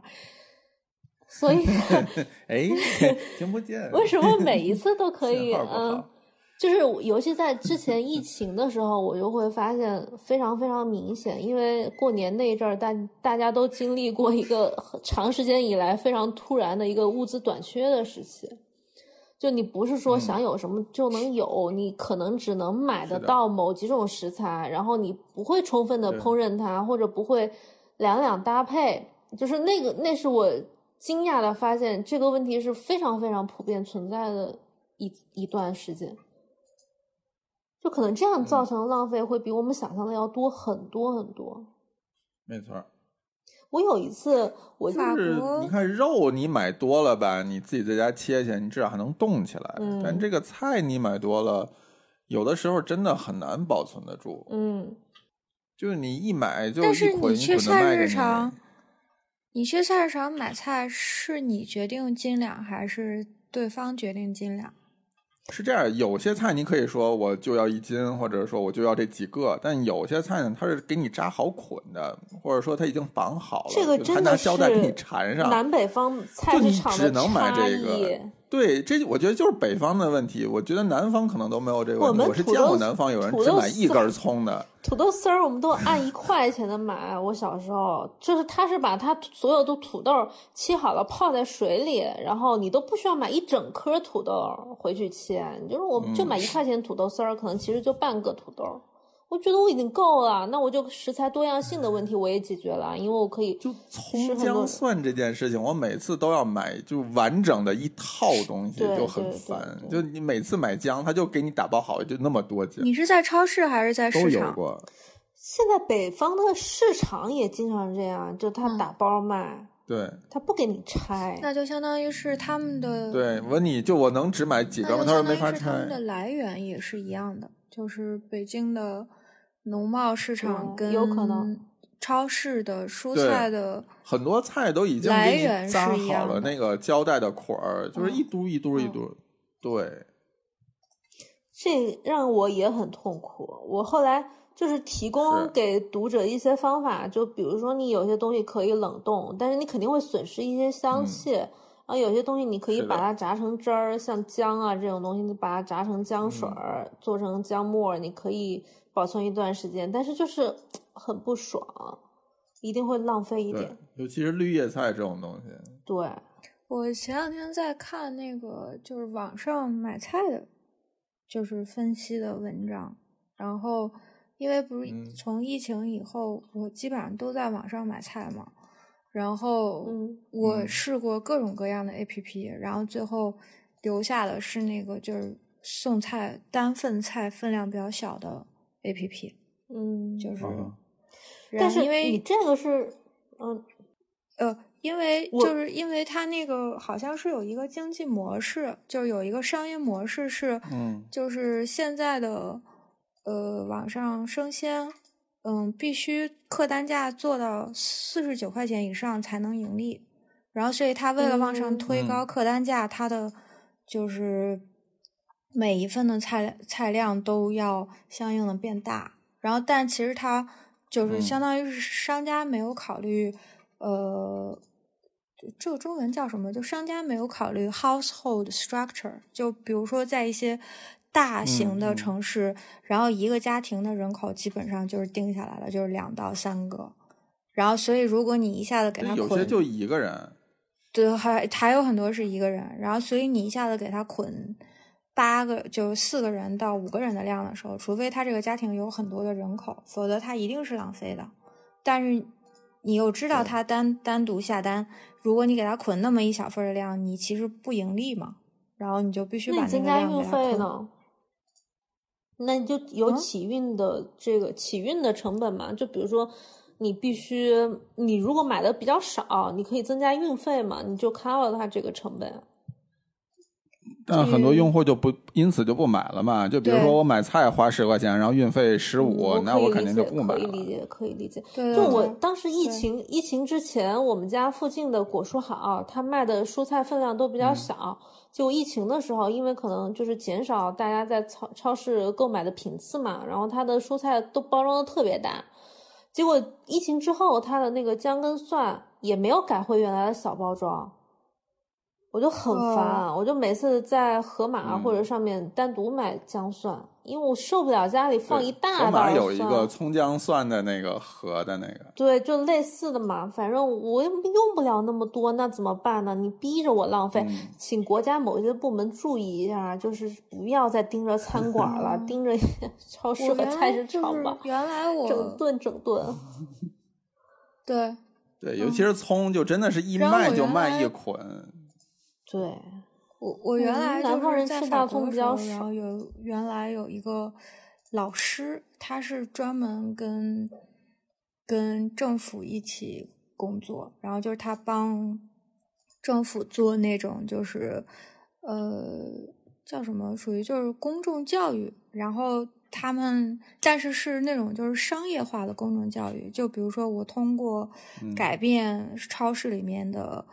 Speaker 2: 所以
Speaker 1: 哎，听不见。
Speaker 2: 为什么每一次都可以？嗯，就是尤其在之前疫情的时候，我就会发现非常非常明显，因为过年那一阵儿，大大家都经历过一个很长时间以来非常突然的一个物资短缺的时期。就你不是说
Speaker 1: 嗯
Speaker 2: 想有什么就能有，你可能只能买得到某几种食材，然后你不会充分的烹饪它，或者不会两两搭配，就是那个那是我惊讶的发现，这个问题是非常非常普遍存在的一一段时间。就可能这样造
Speaker 1: 嗯
Speaker 2: 成的浪费会比我们想象的要多很多很多。
Speaker 1: 没错儿，
Speaker 2: 我有一次，我
Speaker 1: 就是你看肉你买多了吧，你自己在家切切，你至少还能冻起来。
Speaker 2: 嗯
Speaker 1: 但这个菜你买多了，有的时候真的很难保存得住。
Speaker 2: 嗯，
Speaker 1: 就是你一买就
Speaker 3: 是
Speaker 1: 一捆一
Speaker 3: 去
Speaker 1: 捆的卖给
Speaker 3: 菜市场
Speaker 1: 你。，
Speaker 3: 你去菜市场买菜是你决定斤两还是对方决定斤两？
Speaker 1: 是这样，有些菜你可以说我就要一斤，或者说我就要这几个，但有些菜呢，它是给你扎好捆的，或者说它已经绑好了，
Speaker 2: 这个真的
Speaker 1: 拿胶带给你
Speaker 2: 是
Speaker 1: 缠上。
Speaker 2: 南北方菜市场的
Speaker 1: 只能买
Speaker 2: 差
Speaker 1: 这个
Speaker 2: 异。
Speaker 1: 对，这我觉得就是北方的问题。我觉得南方可能都没有这个问题。
Speaker 2: 我们
Speaker 1: 我是见过南方有人只买一根葱的，
Speaker 2: 土豆丝儿我们都按一块钱的买。我小时候就是他是把它所有的土豆切好了泡在水里，然后你都不需要买一整颗土豆回去切，你就是我就买一块钱土豆丝儿，可能其实就半个土豆。我觉得我已经够了，那我就食材多样性的问题我也解决了，因为我可以
Speaker 1: 就葱姜蒜这件事情，我每次都要买就完整的一套东西，就很烦。就你每次买姜，他就给你打包好，就那么多斤，
Speaker 3: 你是在超市还是在市场？
Speaker 1: 有过。
Speaker 2: 现在北方的市场也经常这样，就他打包卖，
Speaker 1: 对
Speaker 2: 他不给你拆。
Speaker 3: 那就相当于是他们的
Speaker 1: 对，问你就我能只买几个吗？他说没法
Speaker 3: 相当于是他们的
Speaker 1: 拆。
Speaker 3: 来源也是一样的，就是北京的农贸市场跟
Speaker 2: 有可能
Speaker 3: 超市的蔬菜的，
Speaker 1: 很多菜都已经
Speaker 3: 来源是
Speaker 1: 好了那个胶带的捆儿，就是
Speaker 3: 嗯
Speaker 1: 一嘟一嘟一
Speaker 3: 嗯
Speaker 1: 嘟。对，
Speaker 2: 这让我也很痛苦。我后来就是提供给读者一些方法，就比如说你有些东西可以冷冻，但是你肯定会损失一些香
Speaker 1: 嗯
Speaker 2: 气。然后有些东西你可以把它榨成汁儿，像姜啊这种东西，你把它榨成姜水
Speaker 1: 嗯
Speaker 2: 儿，做成姜末，你可以保存一段时间。但是就是 很不爽，一定会浪费一点。，
Speaker 1: 尤其是绿叶菜这种东西，
Speaker 2: 对，
Speaker 3: 我前两天在看那个就是网上买菜的，就是分析的文章，然后因为不是
Speaker 1: 嗯
Speaker 3: 从疫情以后，我基本上都在网上买菜嘛，然后
Speaker 2: 嗯
Speaker 3: 我
Speaker 1: 嗯
Speaker 3: 试过各种各样的 APP，然后最后留下的是那个就是送菜单份菜分量比较小的 APP，
Speaker 2: 嗯，
Speaker 3: 就是，
Speaker 1: 嗯
Speaker 2: 但是
Speaker 3: 因为
Speaker 2: 你这个是，嗯，
Speaker 3: 呃，因为就是因为它那个好像是有一个经济模式，就是有一个商业模式是，
Speaker 1: 嗯。
Speaker 3: 就是现在的呃网上生鲜，嗯，必须客单价做到四十九块钱以上才能盈利，然后所以它为了往上
Speaker 2: 嗯。
Speaker 3: 推高
Speaker 1: 嗯
Speaker 3: 客单价，它的就是每一份的菜菜量都要相应的变大，然后但其实它就是
Speaker 1: 嗯。
Speaker 3: 相当于是商家没有考虑，呃，这个中文叫什么？就商家没有考虑 household structure，就比如说在一些大型的城市，然后一个家庭的人口基本上就是定下来了，就是两到三个，然后所以如果你一下子给他捆，
Speaker 1: 有些就一个人，
Speaker 3: 对，还还有很多是一个人，然后所以你一下子给他捆八个，就四个人到五个人的量的时候，除非他这个家庭有很多的人口，否则他一定是浪费的。但是你又知道他单单独下单，如果你给他捆那么一小份的量，你其实不盈利嘛，然后你就必须把那个
Speaker 2: 那你增加
Speaker 3: 量给他
Speaker 2: 运费
Speaker 3: 捆。
Speaker 2: 呢？那你就有
Speaker 3: 嗯
Speaker 2: 起运的这个起运的成本嘛？就比如说，你必须你如果买的比较少，你可以增加运费嘛，你就 cover 它这个成本。
Speaker 1: 但很多用户就不因此就不买了嘛。就比如说我买菜花十块钱，然后运费十
Speaker 2: 嗯
Speaker 1: 五，那我肯定就不买了。
Speaker 2: 可以理解，可以理解。
Speaker 3: 对
Speaker 2: 就我当时疫情疫情之前，我们家附近的果蔬好，它卖的蔬菜分量都比
Speaker 1: 嗯
Speaker 2: 较小。结果疫情的时候，因为可能就是减少大家在超超市购买的频次嘛，然后它的蔬菜都包装的特别大。结果疫情之后，它的那个姜跟蒜也没有改回原来的小包装，我就很烦，啊我就每次在盒马或者上面单独买姜蒜，因为我受不了家里放一大袋
Speaker 1: 盒马有一个葱姜蒜的那个盒的那个，
Speaker 2: 对，就类似的嘛，反正我又用不了那么多，那怎么办呢？你逼着我浪费，
Speaker 1: 嗯
Speaker 2: 请国家某些部门注意一下，就是不要再盯着餐馆了，
Speaker 3: 嗯
Speaker 2: 盯着超市和菜市场吧，
Speaker 3: 原来我
Speaker 2: 整顿整顿。
Speaker 3: 对
Speaker 1: 对，尤其是葱，就真的是一卖就卖一捆。
Speaker 2: 对，
Speaker 3: 我我原
Speaker 2: 嗯
Speaker 3: 来
Speaker 2: 南方
Speaker 3: 就是在
Speaker 2: 人吃大
Speaker 3: 法国的
Speaker 2: 葱比较
Speaker 3: 时候然后有原来有一个老师，他是专门跟跟政府一起工作，然后就是他帮政府做那种就是呃叫什么，属于就是公众教育，然后他们但是是那种就是商业化的公众教育，就比如说我通过
Speaker 1: 嗯。
Speaker 3: 改变超市里面的、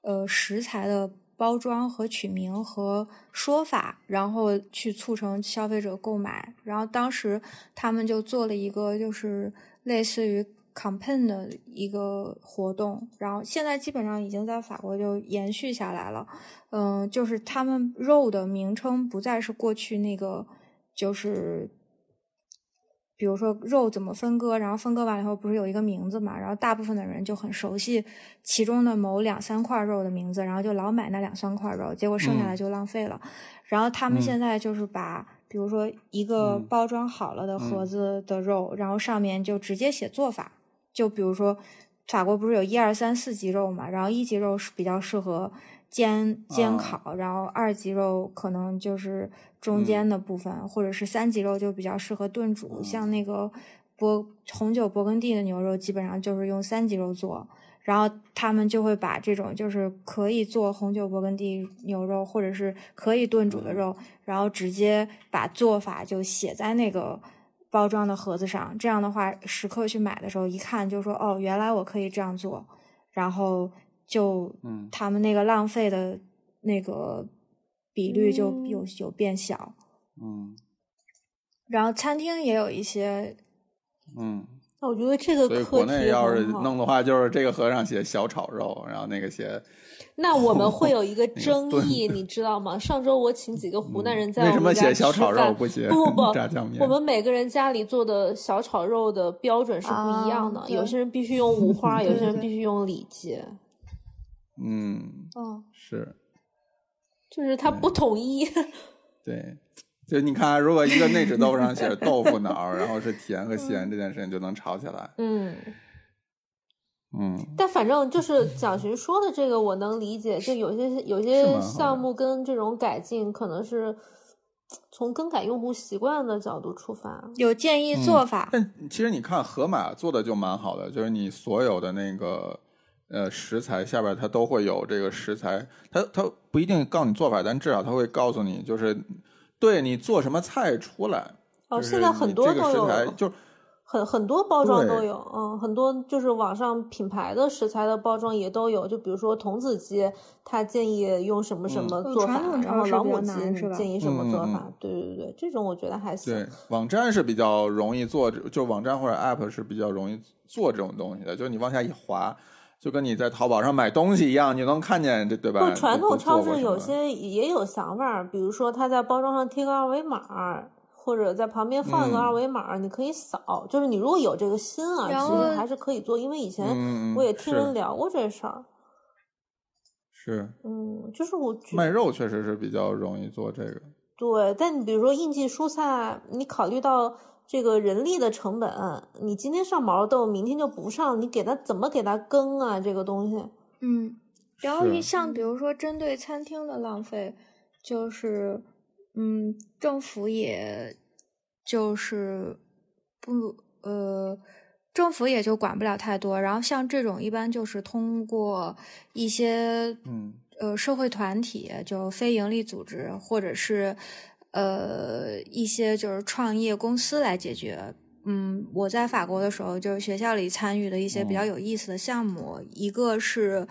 Speaker 3: 呃食材的包装和取名和说法，然后去促成消费者购买。然后当时他们就做了一个就是类似于 campaign 的一个活动，然后现在基本上已经在法国就延续下来了。嗯、就是他们肉的名称不再是过去那个就是。比如说肉怎么分割，然后分割完了以后不是有一个名字嘛？然后大部分的人就很熟悉其中的某两三块肉的名字，然后就老买那两三块肉，结果剩下来就浪费了。然后他们
Speaker 1: 嗯
Speaker 3: 现在就是把，比如说一个
Speaker 1: 嗯
Speaker 3: 包装好了的盒子的肉，然后上面就直接写做法，就比如说法国不是有一二三四级肉嘛，然后一级肉是比较适合煎煎
Speaker 1: 啊
Speaker 3: 烤，然后二级肉可能就是中
Speaker 1: 嗯
Speaker 3: 间的部分，或者是三级肉就比较适合炖煮，
Speaker 1: 嗯
Speaker 3: 像那个波红酒勃艮第的牛肉，基本上就是用三级肉做。然后他们就会把这种就是可以做红酒勃艮第牛肉，或者是可以炖煮的
Speaker 1: 嗯
Speaker 3: 肉，然后直接把做法就写在那个包装的盒子上。这样的话，食客去买的时候一看就说：“哦，原来我可以这样做。”然后就
Speaker 1: 嗯
Speaker 3: 他们那个浪费的那个比率就
Speaker 2: 嗯
Speaker 3: 有有变小。
Speaker 1: 嗯
Speaker 3: 然后餐厅也有一些，
Speaker 1: 嗯，
Speaker 2: 那我觉得这个
Speaker 1: 所以
Speaker 2: 课
Speaker 1: 国内要是弄的话，就是这个和尚写小炒肉，然后那个写
Speaker 2: 那我们会有一个争议，你知道吗？上周我请几个湖南人在
Speaker 1: 为什么
Speaker 2: 我们家
Speaker 1: 写小炒肉
Speaker 2: 吃饭
Speaker 1: 不写
Speaker 2: 不不不
Speaker 1: 炸酱面？
Speaker 2: 我们每个人家里做的小炒肉的标准是不一样的，有些人必须用五花，有些人必须用里脊，
Speaker 1: 嗯，
Speaker 3: 嗯，
Speaker 1: 是
Speaker 2: 就是它不统一。
Speaker 1: 对。就你看，如果一个内酯豆腐上写着豆腐脑儿，然后是甜和咸，这件事情就能吵起来。
Speaker 2: 嗯，
Speaker 1: 嗯，
Speaker 2: 但反正就是蒋寻说的这个，我能理解。就有些有些项目跟这种改进，可能是从更改用户习惯的角度出发。
Speaker 3: 有建议做法。
Speaker 1: 但其实你看盒马做的就蛮好的，就是你所有的那个呃食材下边它都会有这个食材，它它不一定告诉你做法，但至少它会告诉你，就是对你做什么菜出来。
Speaker 2: 哦，现在很多都有
Speaker 1: 食材就
Speaker 2: 很很多包装都有，嗯，很多就是网上品牌的食材的包装也都有，就比如说童子鸡，它建议用什么什
Speaker 1: 嗯
Speaker 2: 么做法，然后老母鸡
Speaker 3: 是吧
Speaker 2: 建议什么做法，对对对，这种我觉得还行。
Speaker 1: 对网站是比较容易做，就网站或者 App 是比较容易做这种东西的，就是你往下一滑。就跟你在淘宝上买东西一样，你能看见这对吧？
Speaker 2: 不，传统超市有些也有想法儿，比如说他在包装上贴个二维码儿，或者在旁边放一个
Speaker 1: 嗯
Speaker 2: 二维码儿，你可以扫。就是你如果有这个心啊，其实还是可以做。因为以前我也听人聊过这事儿，
Speaker 1: 是
Speaker 2: 嗯，就是我觉
Speaker 1: 卖肉确实是比较容易做这个。
Speaker 2: 对，但你比如说应季蔬菜，你考虑到这个人力的成本，你今天上毛豆，明天就不上，你给他怎么给他更啊？这个东西，
Speaker 3: 嗯，然后一像比如说针对餐厅的浪费，就是嗯，政府也就是不呃，政府也就管不了太多。然后像这种一般就是通过一些
Speaker 1: 嗯
Speaker 3: 呃社会团体，就非营利组织，或者是呃一些就是创业公司来解决。嗯，我在法国的时候，就是学校里参与的一些比较有意思的项目，一个是。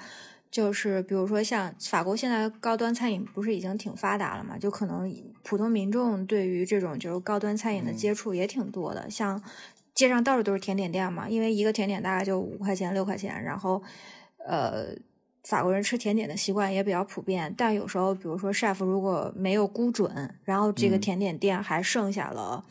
Speaker 3: 就是比如说，像法国现在高端餐饮不是已经挺发达了嘛？就可能普通民众对于这种就是高端餐饮的接触也挺多的。像街上到处都是甜点店嘛，因为一个甜点大概就五块钱六块钱，然后呃，法国人吃甜点的习惯也比较普遍。但有时候，比如说 chef 如果没有估准，然后这个甜点店还剩下了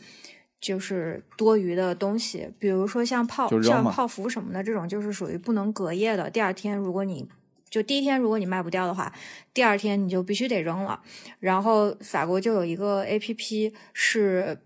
Speaker 3: 就是多余的东西，比如说像泡像泡芙什么的这种，就是属于不能隔夜的。第二天如果你就第一天，如果你卖不掉的话，第二天你就必须得扔了。然后法国就有一个 A P P，是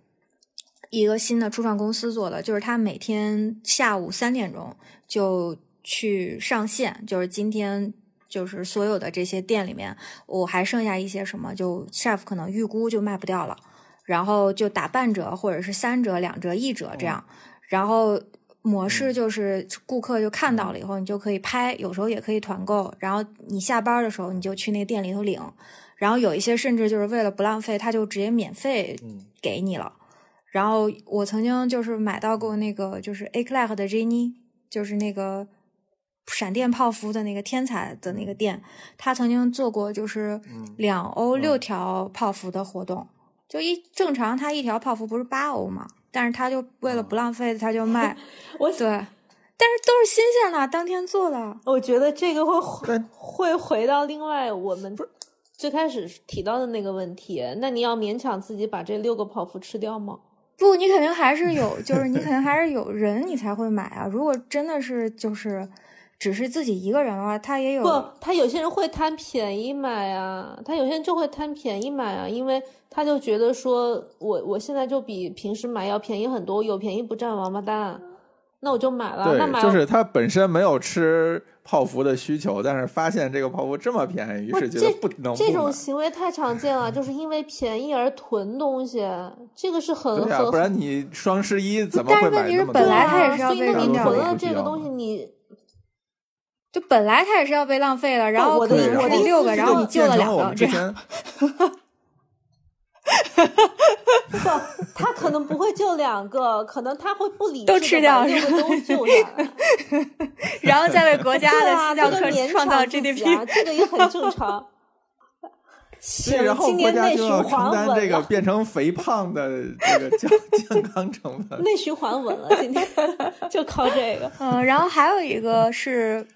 Speaker 3: 一个新的初创公司做的，就是他每天下午三点钟就去上线，就是今天就是所有的这些店里面，我还剩下一些什么，就 chef 可能预估就卖不掉了，然后就打半折或者是三折、两折、一折这样，然后。模式就是顾客就看到了以后，你就可以拍，有时候也可以团购。然后你下班的时候，你就去那个店里头领。然后有一些甚至就是为了不浪费，他就直接免费给你了。然后我曾经就是买到过那个就是 A c l a c 的 Jenny，就是那个闪电泡芙的那个天才的那个店，他曾经做过就是两欧六条泡芙的活动。就一正常，他一条泡芙不是八欧吗？但是他就为了不浪费，他就卖。
Speaker 2: 我
Speaker 3: 对，但是都是新鲜的，当天做的。
Speaker 2: 我觉得这个会会回到另外我们最开始提到的那个问题。那你要勉强自己把这六个泡芙吃掉吗？
Speaker 3: 不，你肯定还是有，就是你肯定还是有 人，你才会买啊。如果真的是就是只是自己一个人的话，他也有
Speaker 2: 不，他有些人会贪便宜买啊，他有些人就会贪便宜买啊，因为。他就觉得说，我我现在就比平时买要便宜很多，有便宜不占王八蛋，那我就买了。
Speaker 1: 对，就是他本身没有吃泡芙的需求，但是发现这个泡芙这么便宜，于是觉得不能
Speaker 2: 这种行为太常见了，就是因为便宜而囤东西，这个是很很。
Speaker 1: 不然你双十一怎么会买
Speaker 3: 那么多？所
Speaker 2: 以那你囤了这个东西，你
Speaker 3: 就本来它也是要被浪费了。然后
Speaker 2: 我的我的
Speaker 3: 六个，然后你救了两个，
Speaker 1: 这样。
Speaker 2: 不，他可能不会救两个，可能他会不理
Speaker 3: 都吃掉，
Speaker 2: 六个都救下来，
Speaker 3: 然后再为国家的私教课创造 GDP，
Speaker 2: 这个也很正常。
Speaker 1: 对，然后国家就要承担这个变成肥胖的这个健 健康成本。
Speaker 2: 内循环稳了，今天就靠这个。
Speaker 3: 嗯，然后还有一个是。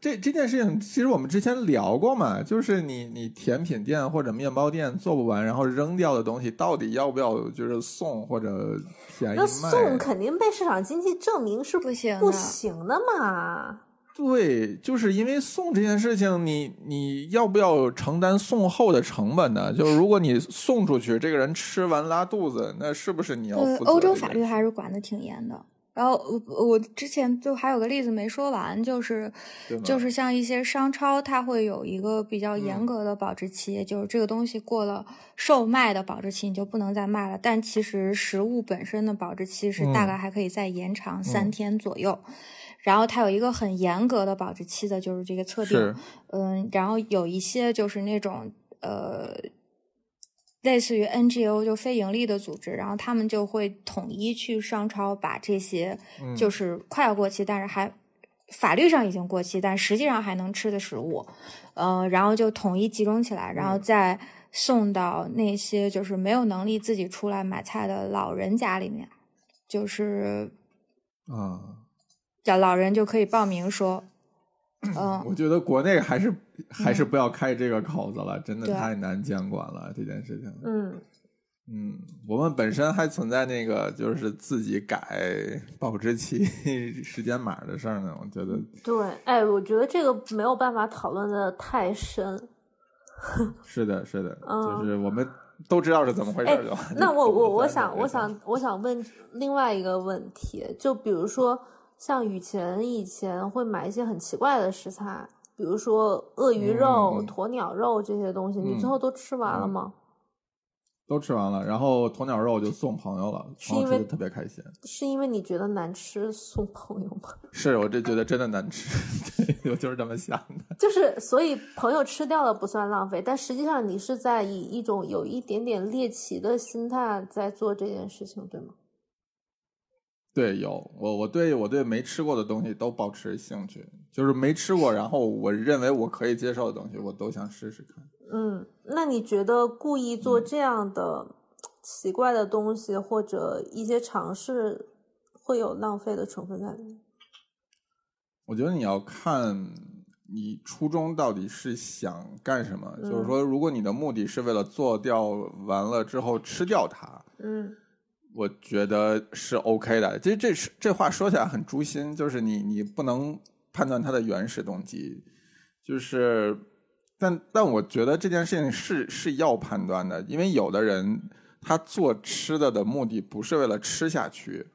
Speaker 1: 这这件事情其实我们之前聊过嘛，就是你你甜品店或者面包店做不完，然后扔掉的东西到底要不要就是送或者便宜卖？那
Speaker 2: 送肯定被市场经济证明是
Speaker 3: 不行
Speaker 2: 不行的嘛。
Speaker 1: 对，就是因为送这件事情，你你要不要承担送后的成本呢？就是如果你送出去，这个人吃完拉肚子，那是不是你要负
Speaker 3: 责？欧洲法律还是管的挺严的。然后我我之前就还有个例子没说完，就是就是像一些商超，它会有一个比较严格的保质期，就是这个东西过了售卖的保质期，你就不能再卖了。但其实食物本身的保质期是大概还可以再延长三天左右。然后它有一个很严格的保质期的，就是这个测定。嗯，然后有一些就是那种呃。类似于 NGO 就非盈利的组织，然后他们就会统一去商超把这些就是快要过期，但是还法律上已经过期，但实际上还能吃的食物，呃，然后就统一集中起来，然后再送到那些就是没有能力自己出来买菜的老人家里面，就是
Speaker 1: 嗯，
Speaker 3: 叫老人就可以报名说。嗯，
Speaker 1: 我觉得国内还是还是不要开这个口子了，真的太难监管了这件事情。
Speaker 2: 嗯
Speaker 1: 嗯，我们本身还存在那个就是自己改保质期 时间码的事儿呢，我觉得。
Speaker 2: 对，哎，我觉得这个没有办法讨论的太深。
Speaker 1: 是的，是的，就是我们都知道是怎么回事就。
Speaker 2: 那我我我想我想我想问另外一个问题，就比如说。像雨前以前会买一些很奇怪的食材，比如说鳄鱼肉、鸵鸟肉这些东西，你最后都吃完了吗？
Speaker 1: 都吃完了，然后鸵鸟肉就送朋友了，朋友吃的特别开心。
Speaker 2: 是因为你觉得难吃送朋友吗？
Speaker 1: 是我这觉得真的难吃。对我就是这么想的。
Speaker 2: 就是，所以朋友吃掉了不算浪费，但实际上你是在以一种有一点点猎奇的心态在做这件事情，对吗？
Speaker 1: 对，有我我对我对没吃过的东西都保持兴趣，就是没吃过，然后我认为我可以接受的东西，我都想试试看。
Speaker 2: 嗯，那你觉得故意做这样的奇怪的东西，或者一些尝试，会有浪费的成分在里面？
Speaker 1: 我觉得你要看你初衷到底是想干什么，就是
Speaker 2: 嗯
Speaker 1: 说，如果你的目的是为了做掉完了之后吃掉它，
Speaker 2: 嗯
Speaker 1: 我觉得是 OK 的。其实这是这话说起来很诛心，就是你你不能判断他的原始动机，就是，但但我觉得这件事情是是要判断的，因为有的人他做吃的的目的不是为了吃下去，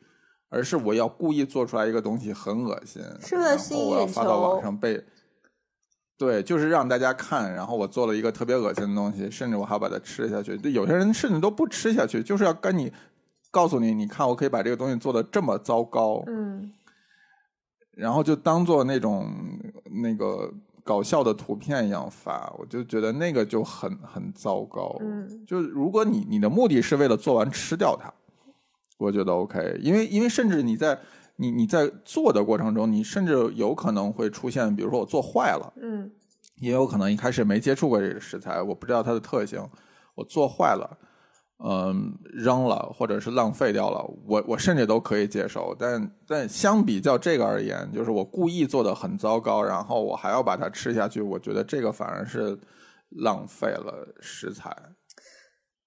Speaker 1: 而是我要故意做出来一个东西很恶心，
Speaker 2: 是为了
Speaker 1: 然
Speaker 2: 吸引眼
Speaker 1: 后我要发到网
Speaker 2: 球
Speaker 1: 上被。对，就是让大家看，然后我做了一个特别恶心的东西，甚至我还要把它吃下去。对有些人甚至都不吃下去，就是要跟你告诉你，你看我可以把这个东西做的这么糟糕，
Speaker 2: 嗯。
Speaker 1: 然后就当做那种那个搞笑的图片一样发，我就觉得那个就很很糟糕。
Speaker 2: 嗯。
Speaker 1: 就如果你你的目的是为了做完吃掉它，我觉得 OK，因为因为甚至你在你你在做的过程中，你甚至有可能会出现，比如说我做坏了，
Speaker 2: 嗯。
Speaker 1: 也有可能一开始没接触过这个食材，我不知道它的特性，我做坏了，嗯，扔了或者是浪费掉了，我我甚至都可以接受。但但相比较这个而言，就是我故意做的很糟糕，然后我还要把它吃下去，我觉得这个反而是浪费了食材。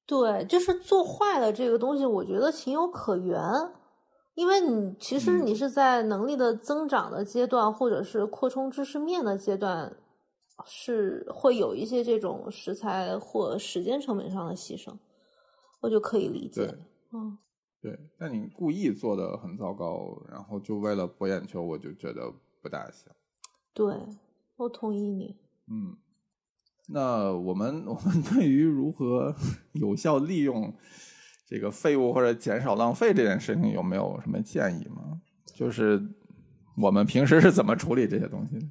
Speaker 2: 对，就是做坏了这个东西，我觉得情有可原，因为你其实
Speaker 1: 嗯
Speaker 2: 你是在能力的增长的阶段，或者是扩充知识面的阶段，是会有一些这种食材或时间成本上的牺牲，我就可以理解。嗯
Speaker 1: 对，但你故意做的很糟糕，然后就为了博眼球，我就觉得不大行。
Speaker 2: 对，我同意你。
Speaker 1: 嗯，那我们 我们对于如何 有效利用这个废物或者减少浪费这件事情，有没有什么建议吗？就是我们平时是怎么处理这些东西的？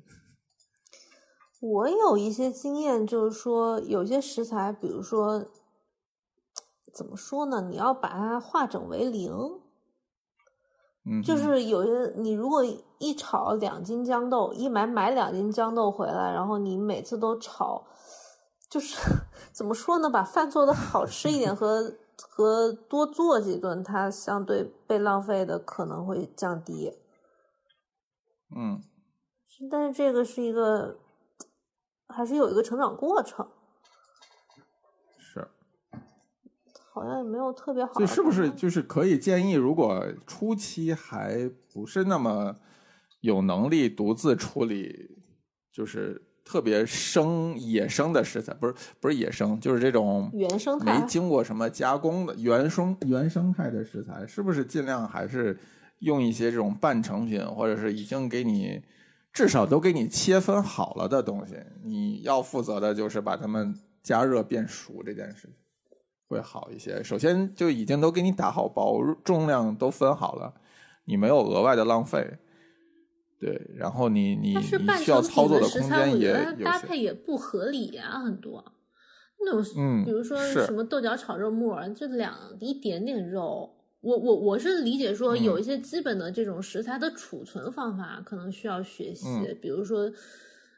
Speaker 2: 我有一些经验，就是说有些食材，比如说怎么说呢？你要把它化整为零，
Speaker 1: 嗯，
Speaker 2: 就是有些你如果一炒两斤豇豆，一买买两斤豇豆回来，然后你每次都炒，就是 怎么说呢？把饭做的好吃一点和和多做几顿，它相对被浪费的可能会降低。
Speaker 1: 嗯
Speaker 2: 但是这个是一个，还是有一个成长过程，
Speaker 1: 是，
Speaker 2: 好像也没有特别好
Speaker 1: 所以是不是就是可以建议，如果初期还不是那么有能力独自处理，就是特别生野生的食材，不是不是野生，就是这种
Speaker 2: 原生态
Speaker 1: 没经过什么加工的原生原生态的食材，是不是尽量还是用一些这种半成品，或者是已经给你至少都给你切分好了的东西？你要负责的就是把它们加热变熟这件事情。会好一些。首先就已经都给你打好包，重量都分好了，你没有额外的浪费。对，然后你你你
Speaker 2: 半
Speaker 1: 需要操
Speaker 2: 作的
Speaker 1: 空间也
Speaker 2: 得。搭配也不合理呀、很多那种，
Speaker 1: 嗯
Speaker 2: 比如说什么豆角炒肉末儿，就两一点点肉。我我我是理解说，
Speaker 1: 嗯
Speaker 2: 有一些基本的这种食材的储存方法可能需要学习，
Speaker 1: 嗯
Speaker 2: 比如说，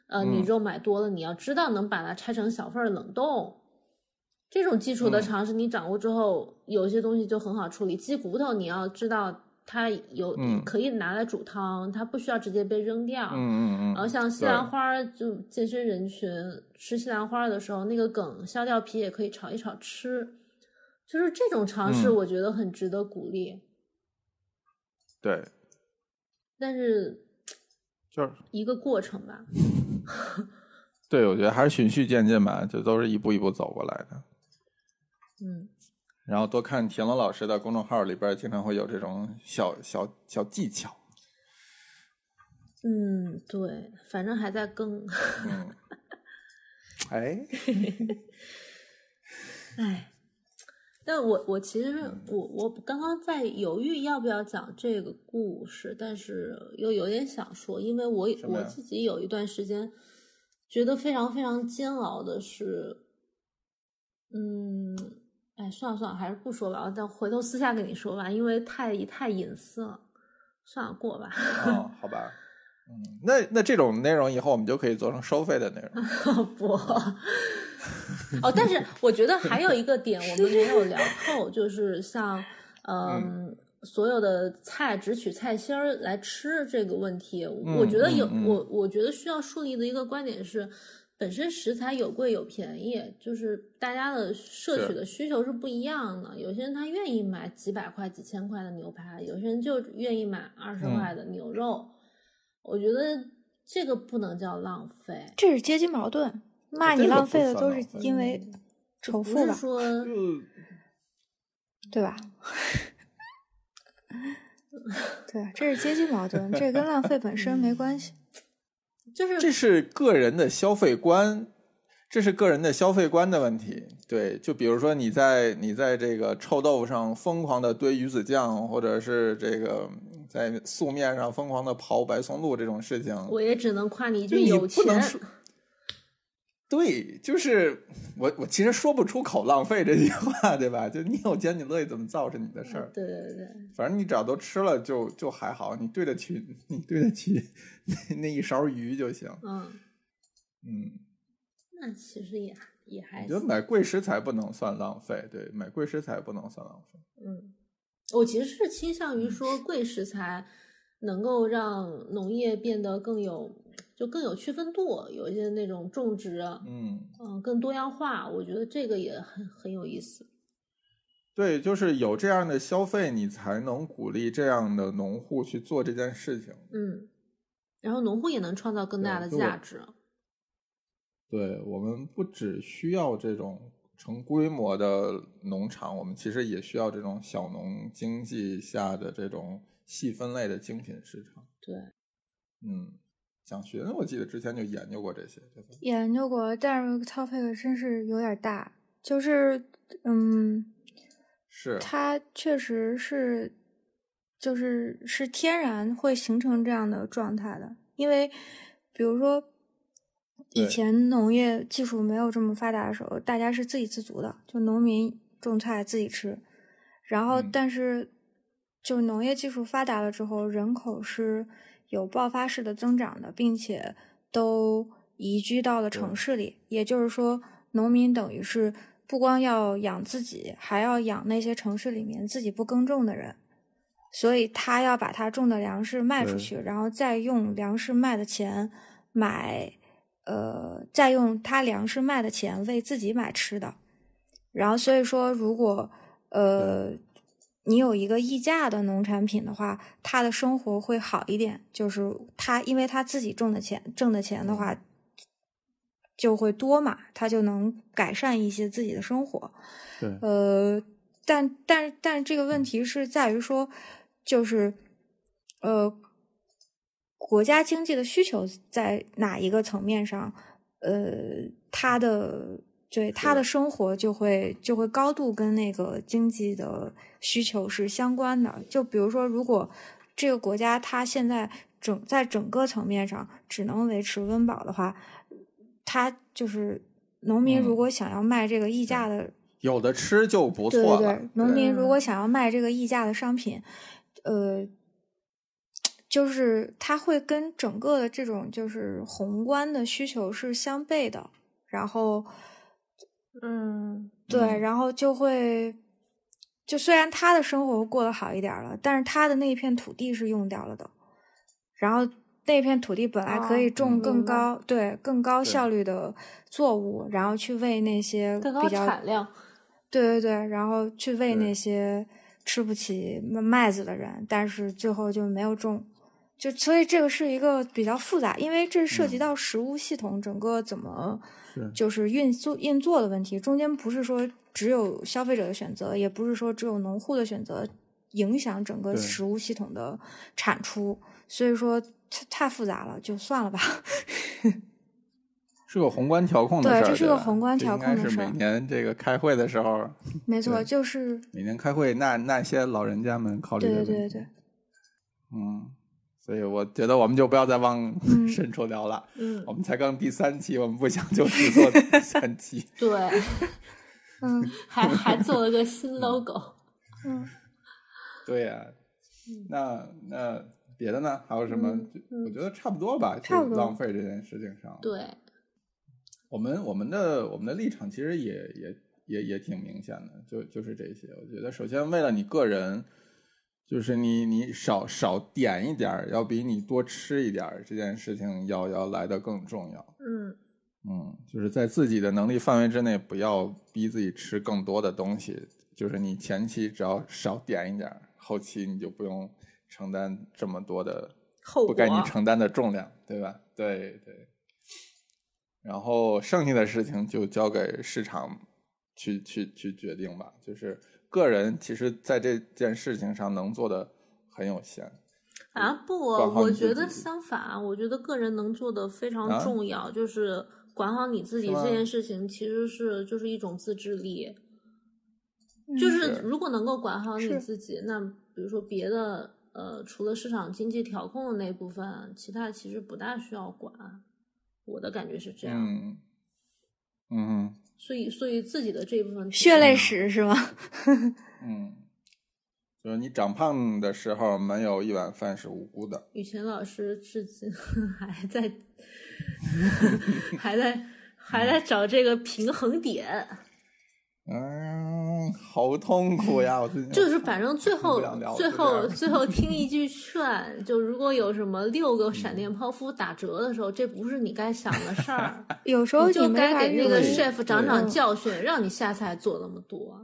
Speaker 2: 呃，你
Speaker 1: 嗯
Speaker 2: 肉买多了，你要知道能把它拆成小份冷冻。这种基础的
Speaker 1: 嗯
Speaker 2: 常识你掌握之后，有一些东西就很好处理。鸡骨头你要知道它有、
Speaker 1: 嗯
Speaker 2: 可以拿来煮汤，它不需要直接被扔掉。
Speaker 1: 嗯嗯嗯。
Speaker 2: 然后像西兰花儿，就健身人群吃西兰花儿的时候，那个梗削掉皮也可以炒一炒吃，就是这种尝试，
Speaker 1: 嗯
Speaker 2: 我觉得很值得鼓励。
Speaker 1: 对，
Speaker 2: 但是
Speaker 1: 就是
Speaker 2: 一个过程吧。
Speaker 1: 对，我觉得还是循序渐进吧，就都是一步一步走过来的。
Speaker 2: 嗯，
Speaker 1: 然后多看田龙老师的公众号里边，经常会有这种小小小技巧。
Speaker 2: 嗯，对，反正还在更。
Speaker 1: 嗯，哎，
Speaker 2: 唉，但我我其实我我刚刚在犹豫要不要讲这个故事，但是又有点想说，因为我我自己有一段时间觉得非常非常煎熬的是，嗯，哎，算了算了，还是不说吧，我再回头私下跟你说吧，因为太太隐私了，算了过吧。
Speaker 1: 哦，好吧。嗯，那那这种内容以后我们就可以做成收费的内容。
Speaker 2: 不。哦，但是我觉得还有一个点我们没有聊透，就是像嗯，所有的菜只取菜心儿来吃这个问题，我觉得有我我觉得需要树立的一个观点是，本身食材有贵有便宜，就是大家的摄取的需求是不一样的。有些人他愿意买几百块、几千块的牛排，有些人就愿意买二十块的牛肉。我觉得这个不能叫浪费，
Speaker 3: 这是阶级矛盾。骂你浪费的都是因为仇富吧？对吧？对，这是阶级矛盾，这跟浪费本身没关系。
Speaker 2: 就是
Speaker 1: 这是个人的消费观，这是个人的消费观的问题。对，就比如说你在你在这个臭豆腐上疯狂的堆鱼子酱，或者是这个在素面上疯狂的刨白松露这种事情，
Speaker 2: 我也只能夸你一句有钱。
Speaker 1: 对，就是我，我其实说不出口浪费这句话，对吧？就你有钱，你乐意怎么造是你的事儿。
Speaker 2: 对对对，
Speaker 1: 反正你只要都吃了，就就还好，你对得起，你对得起那 那一勺鱼就行。
Speaker 2: 嗯
Speaker 1: 嗯，
Speaker 2: 那其实也也还。
Speaker 1: 我觉得买贵食材不能算浪费，对，买贵食材不能算浪费。
Speaker 2: 嗯，我其实是倾向于说贵食材能够让农业变得更有。就更有区分度，有一些那种种植，
Speaker 1: 嗯
Speaker 2: 嗯，更多样化，我觉得这个也很很有意思。
Speaker 1: 对，就是有这样的消费，你才能鼓励这样的农户去做这件事情。
Speaker 2: 嗯，然后农户也能创造更大的价值。
Speaker 1: 对我们不只需要这种成规模的农场，我们其实也需要这种小农经济下的这种细分类的精品市场。
Speaker 2: 对，
Speaker 1: 嗯。蒋勋，我记得之前就研究过这些，对吧？
Speaker 3: 研究过，但是 topic 真是有点大，就是嗯，
Speaker 1: 是
Speaker 3: 它确实是，就是是天然会形成这样的状态的，因为比如说以前农业技术没有这么发达的时候，大家是自给自足的，就农民种菜自己吃，然后但是就农业技术发达了之后，人口是。有爆发式的增长的，并且都移居到了城市里。也就是说，农民等于是不光要养自己，还要养那些城市里面自己不耕种的人。所以他要把他种的粮食卖出去，然后再用粮食卖的钱买，呃，再用他粮食卖的钱为自己买吃的。然后，所以说，如果呃。你有一个溢价的农产品的话，他的生活会好一点。就是他，因为他自己挣的钱，挣的钱的话就会多嘛，他就能改善一些自己的生活。
Speaker 1: 对，
Speaker 3: 呃，但但但这个问题是在于说，就是呃，国家经济的需求在哪一个层面上，呃，他的。对他的生活就会就会高度跟那个经济的需求是相关的。就比如说，如果这个国家它现在整在整个层面上只能维持温饱的话，他就是农民如果想要卖这个溢价的，
Speaker 1: 有的吃就不错
Speaker 3: 了。对对，农民如果想要卖这个溢价的商品，呃，就是他会跟整个的这种就是宏观的需求是相悖的，然后。
Speaker 2: 嗯，
Speaker 3: 对，然后就会，就虽然他的生活过得好一点了，但是他的那片土地是用掉了的，然后那片土地本来可以种更高，对更高效率的作物，然后去喂那些
Speaker 2: 更高产量，
Speaker 3: 对对对，然后去喂那。些吃不起麦子的人，但是最后就没有种，就所以这个是一个比较复杂，因为这涉及到食物系统整个怎么。就是运作运作的问题，中间不是说只有消费者的选择，也不是说只有农户的选择影响整个食物系统的产出，所以说太太复杂了，就算了吧。
Speaker 1: 是个宏观调控的事儿，
Speaker 3: 对这是个宏观调控
Speaker 1: 应该是
Speaker 3: 事儿
Speaker 1: 每年这个开会的时候，
Speaker 3: 没错，就是
Speaker 1: 每年开会那那些老人家们考虑的。
Speaker 3: 对对对对，
Speaker 1: 嗯，所以我觉得我们就不要再往
Speaker 3: 嗯
Speaker 1: 深处聊了。
Speaker 2: 嗯
Speaker 1: 我们才刚第三期，我们不想就只做第 三期。
Speaker 2: 对，
Speaker 3: 嗯
Speaker 2: 还还做了个新 logo。
Speaker 3: 嗯，
Speaker 1: 对呀、
Speaker 2: 嗯
Speaker 1: 那那别的呢？还有什么？我觉得差不多吧。就浪费这件事情上，
Speaker 2: 对，
Speaker 1: 我们我们的我们的立场其实也也也也挺明显的，就就是这些。我觉得首先为了你个人，就是你你少少点一点儿，要比你多吃一点儿这件事情要要来的更重要。
Speaker 2: 嗯
Speaker 1: 嗯，就是在自己的能力范围之内，不要逼自己吃更多的东西。就是你前期只要少点一点儿，后期你就不用承担这么多的
Speaker 2: 后
Speaker 1: 不该你承担的重量，对吧？对对。然后剩下的事情就交给市场去去去决定吧。就是个人其实在这件事情上能做的很有限。
Speaker 2: 啊不，我觉得相反，我觉得个人能做的非常
Speaker 1: 啊
Speaker 2: 重要，就是管好你自己这件事情，其实是就是一种自制力。就是
Speaker 1: 是
Speaker 2: 如果能够管好你自己，那比如说别的呃，除了市场经济调控的那部分，其他其实不大需要管。我的感觉是这样，
Speaker 1: 嗯嗯
Speaker 2: 所以所以自己的这一部分
Speaker 3: 血泪
Speaker 2: 史。
Speaker 3: 是吗？
Speaker 1: 嗯，就是你长胖的时候，没有一碗饭是无辜的。
Speaker 2: 雨辰老师至今 还在 还在还在找这个平衡点，
Speaker 1: 嗯，好痛苦呀！我最近
Speaker 2: 就是反正最后最后最后听一句劝，就如果有什么六个闪电泡芙打折的时候，这不是你该想的事儿，
Speaker 3: 有时候
Speaker 2: 就该给那个 chef 长长教训，让你下次还做那么多，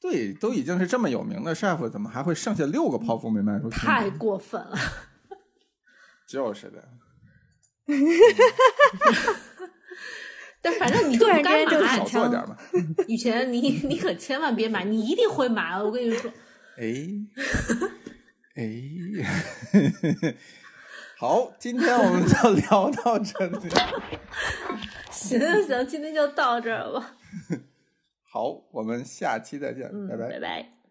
Speaker 1: 对，都已经是这么有名的 chef，怎么还会剩下六个泡芙没卖出去？
Speaker 2: 太过分了。
Speaker 1: 就是的。
Speaker 2: 但反正你就
Speaker 3: 突然
Speaker 2: 不该
Speaker 3: 之间就
Speaker 2: 买
Speaker 1: 少，做点嘛。
Speaker 2: 雨前你你可千万别买，你一定会买。我跟你说，
Speaker 1: 哎，哎，好，今天我们就聊到这里。
Speaker 2: 行行行，今天就到这儿吧。
Speaker 1: 好，我们下期再见，
Speaker 2: 嗯，
Speaker 1: 拜拜
Speaker 2: 拜拜。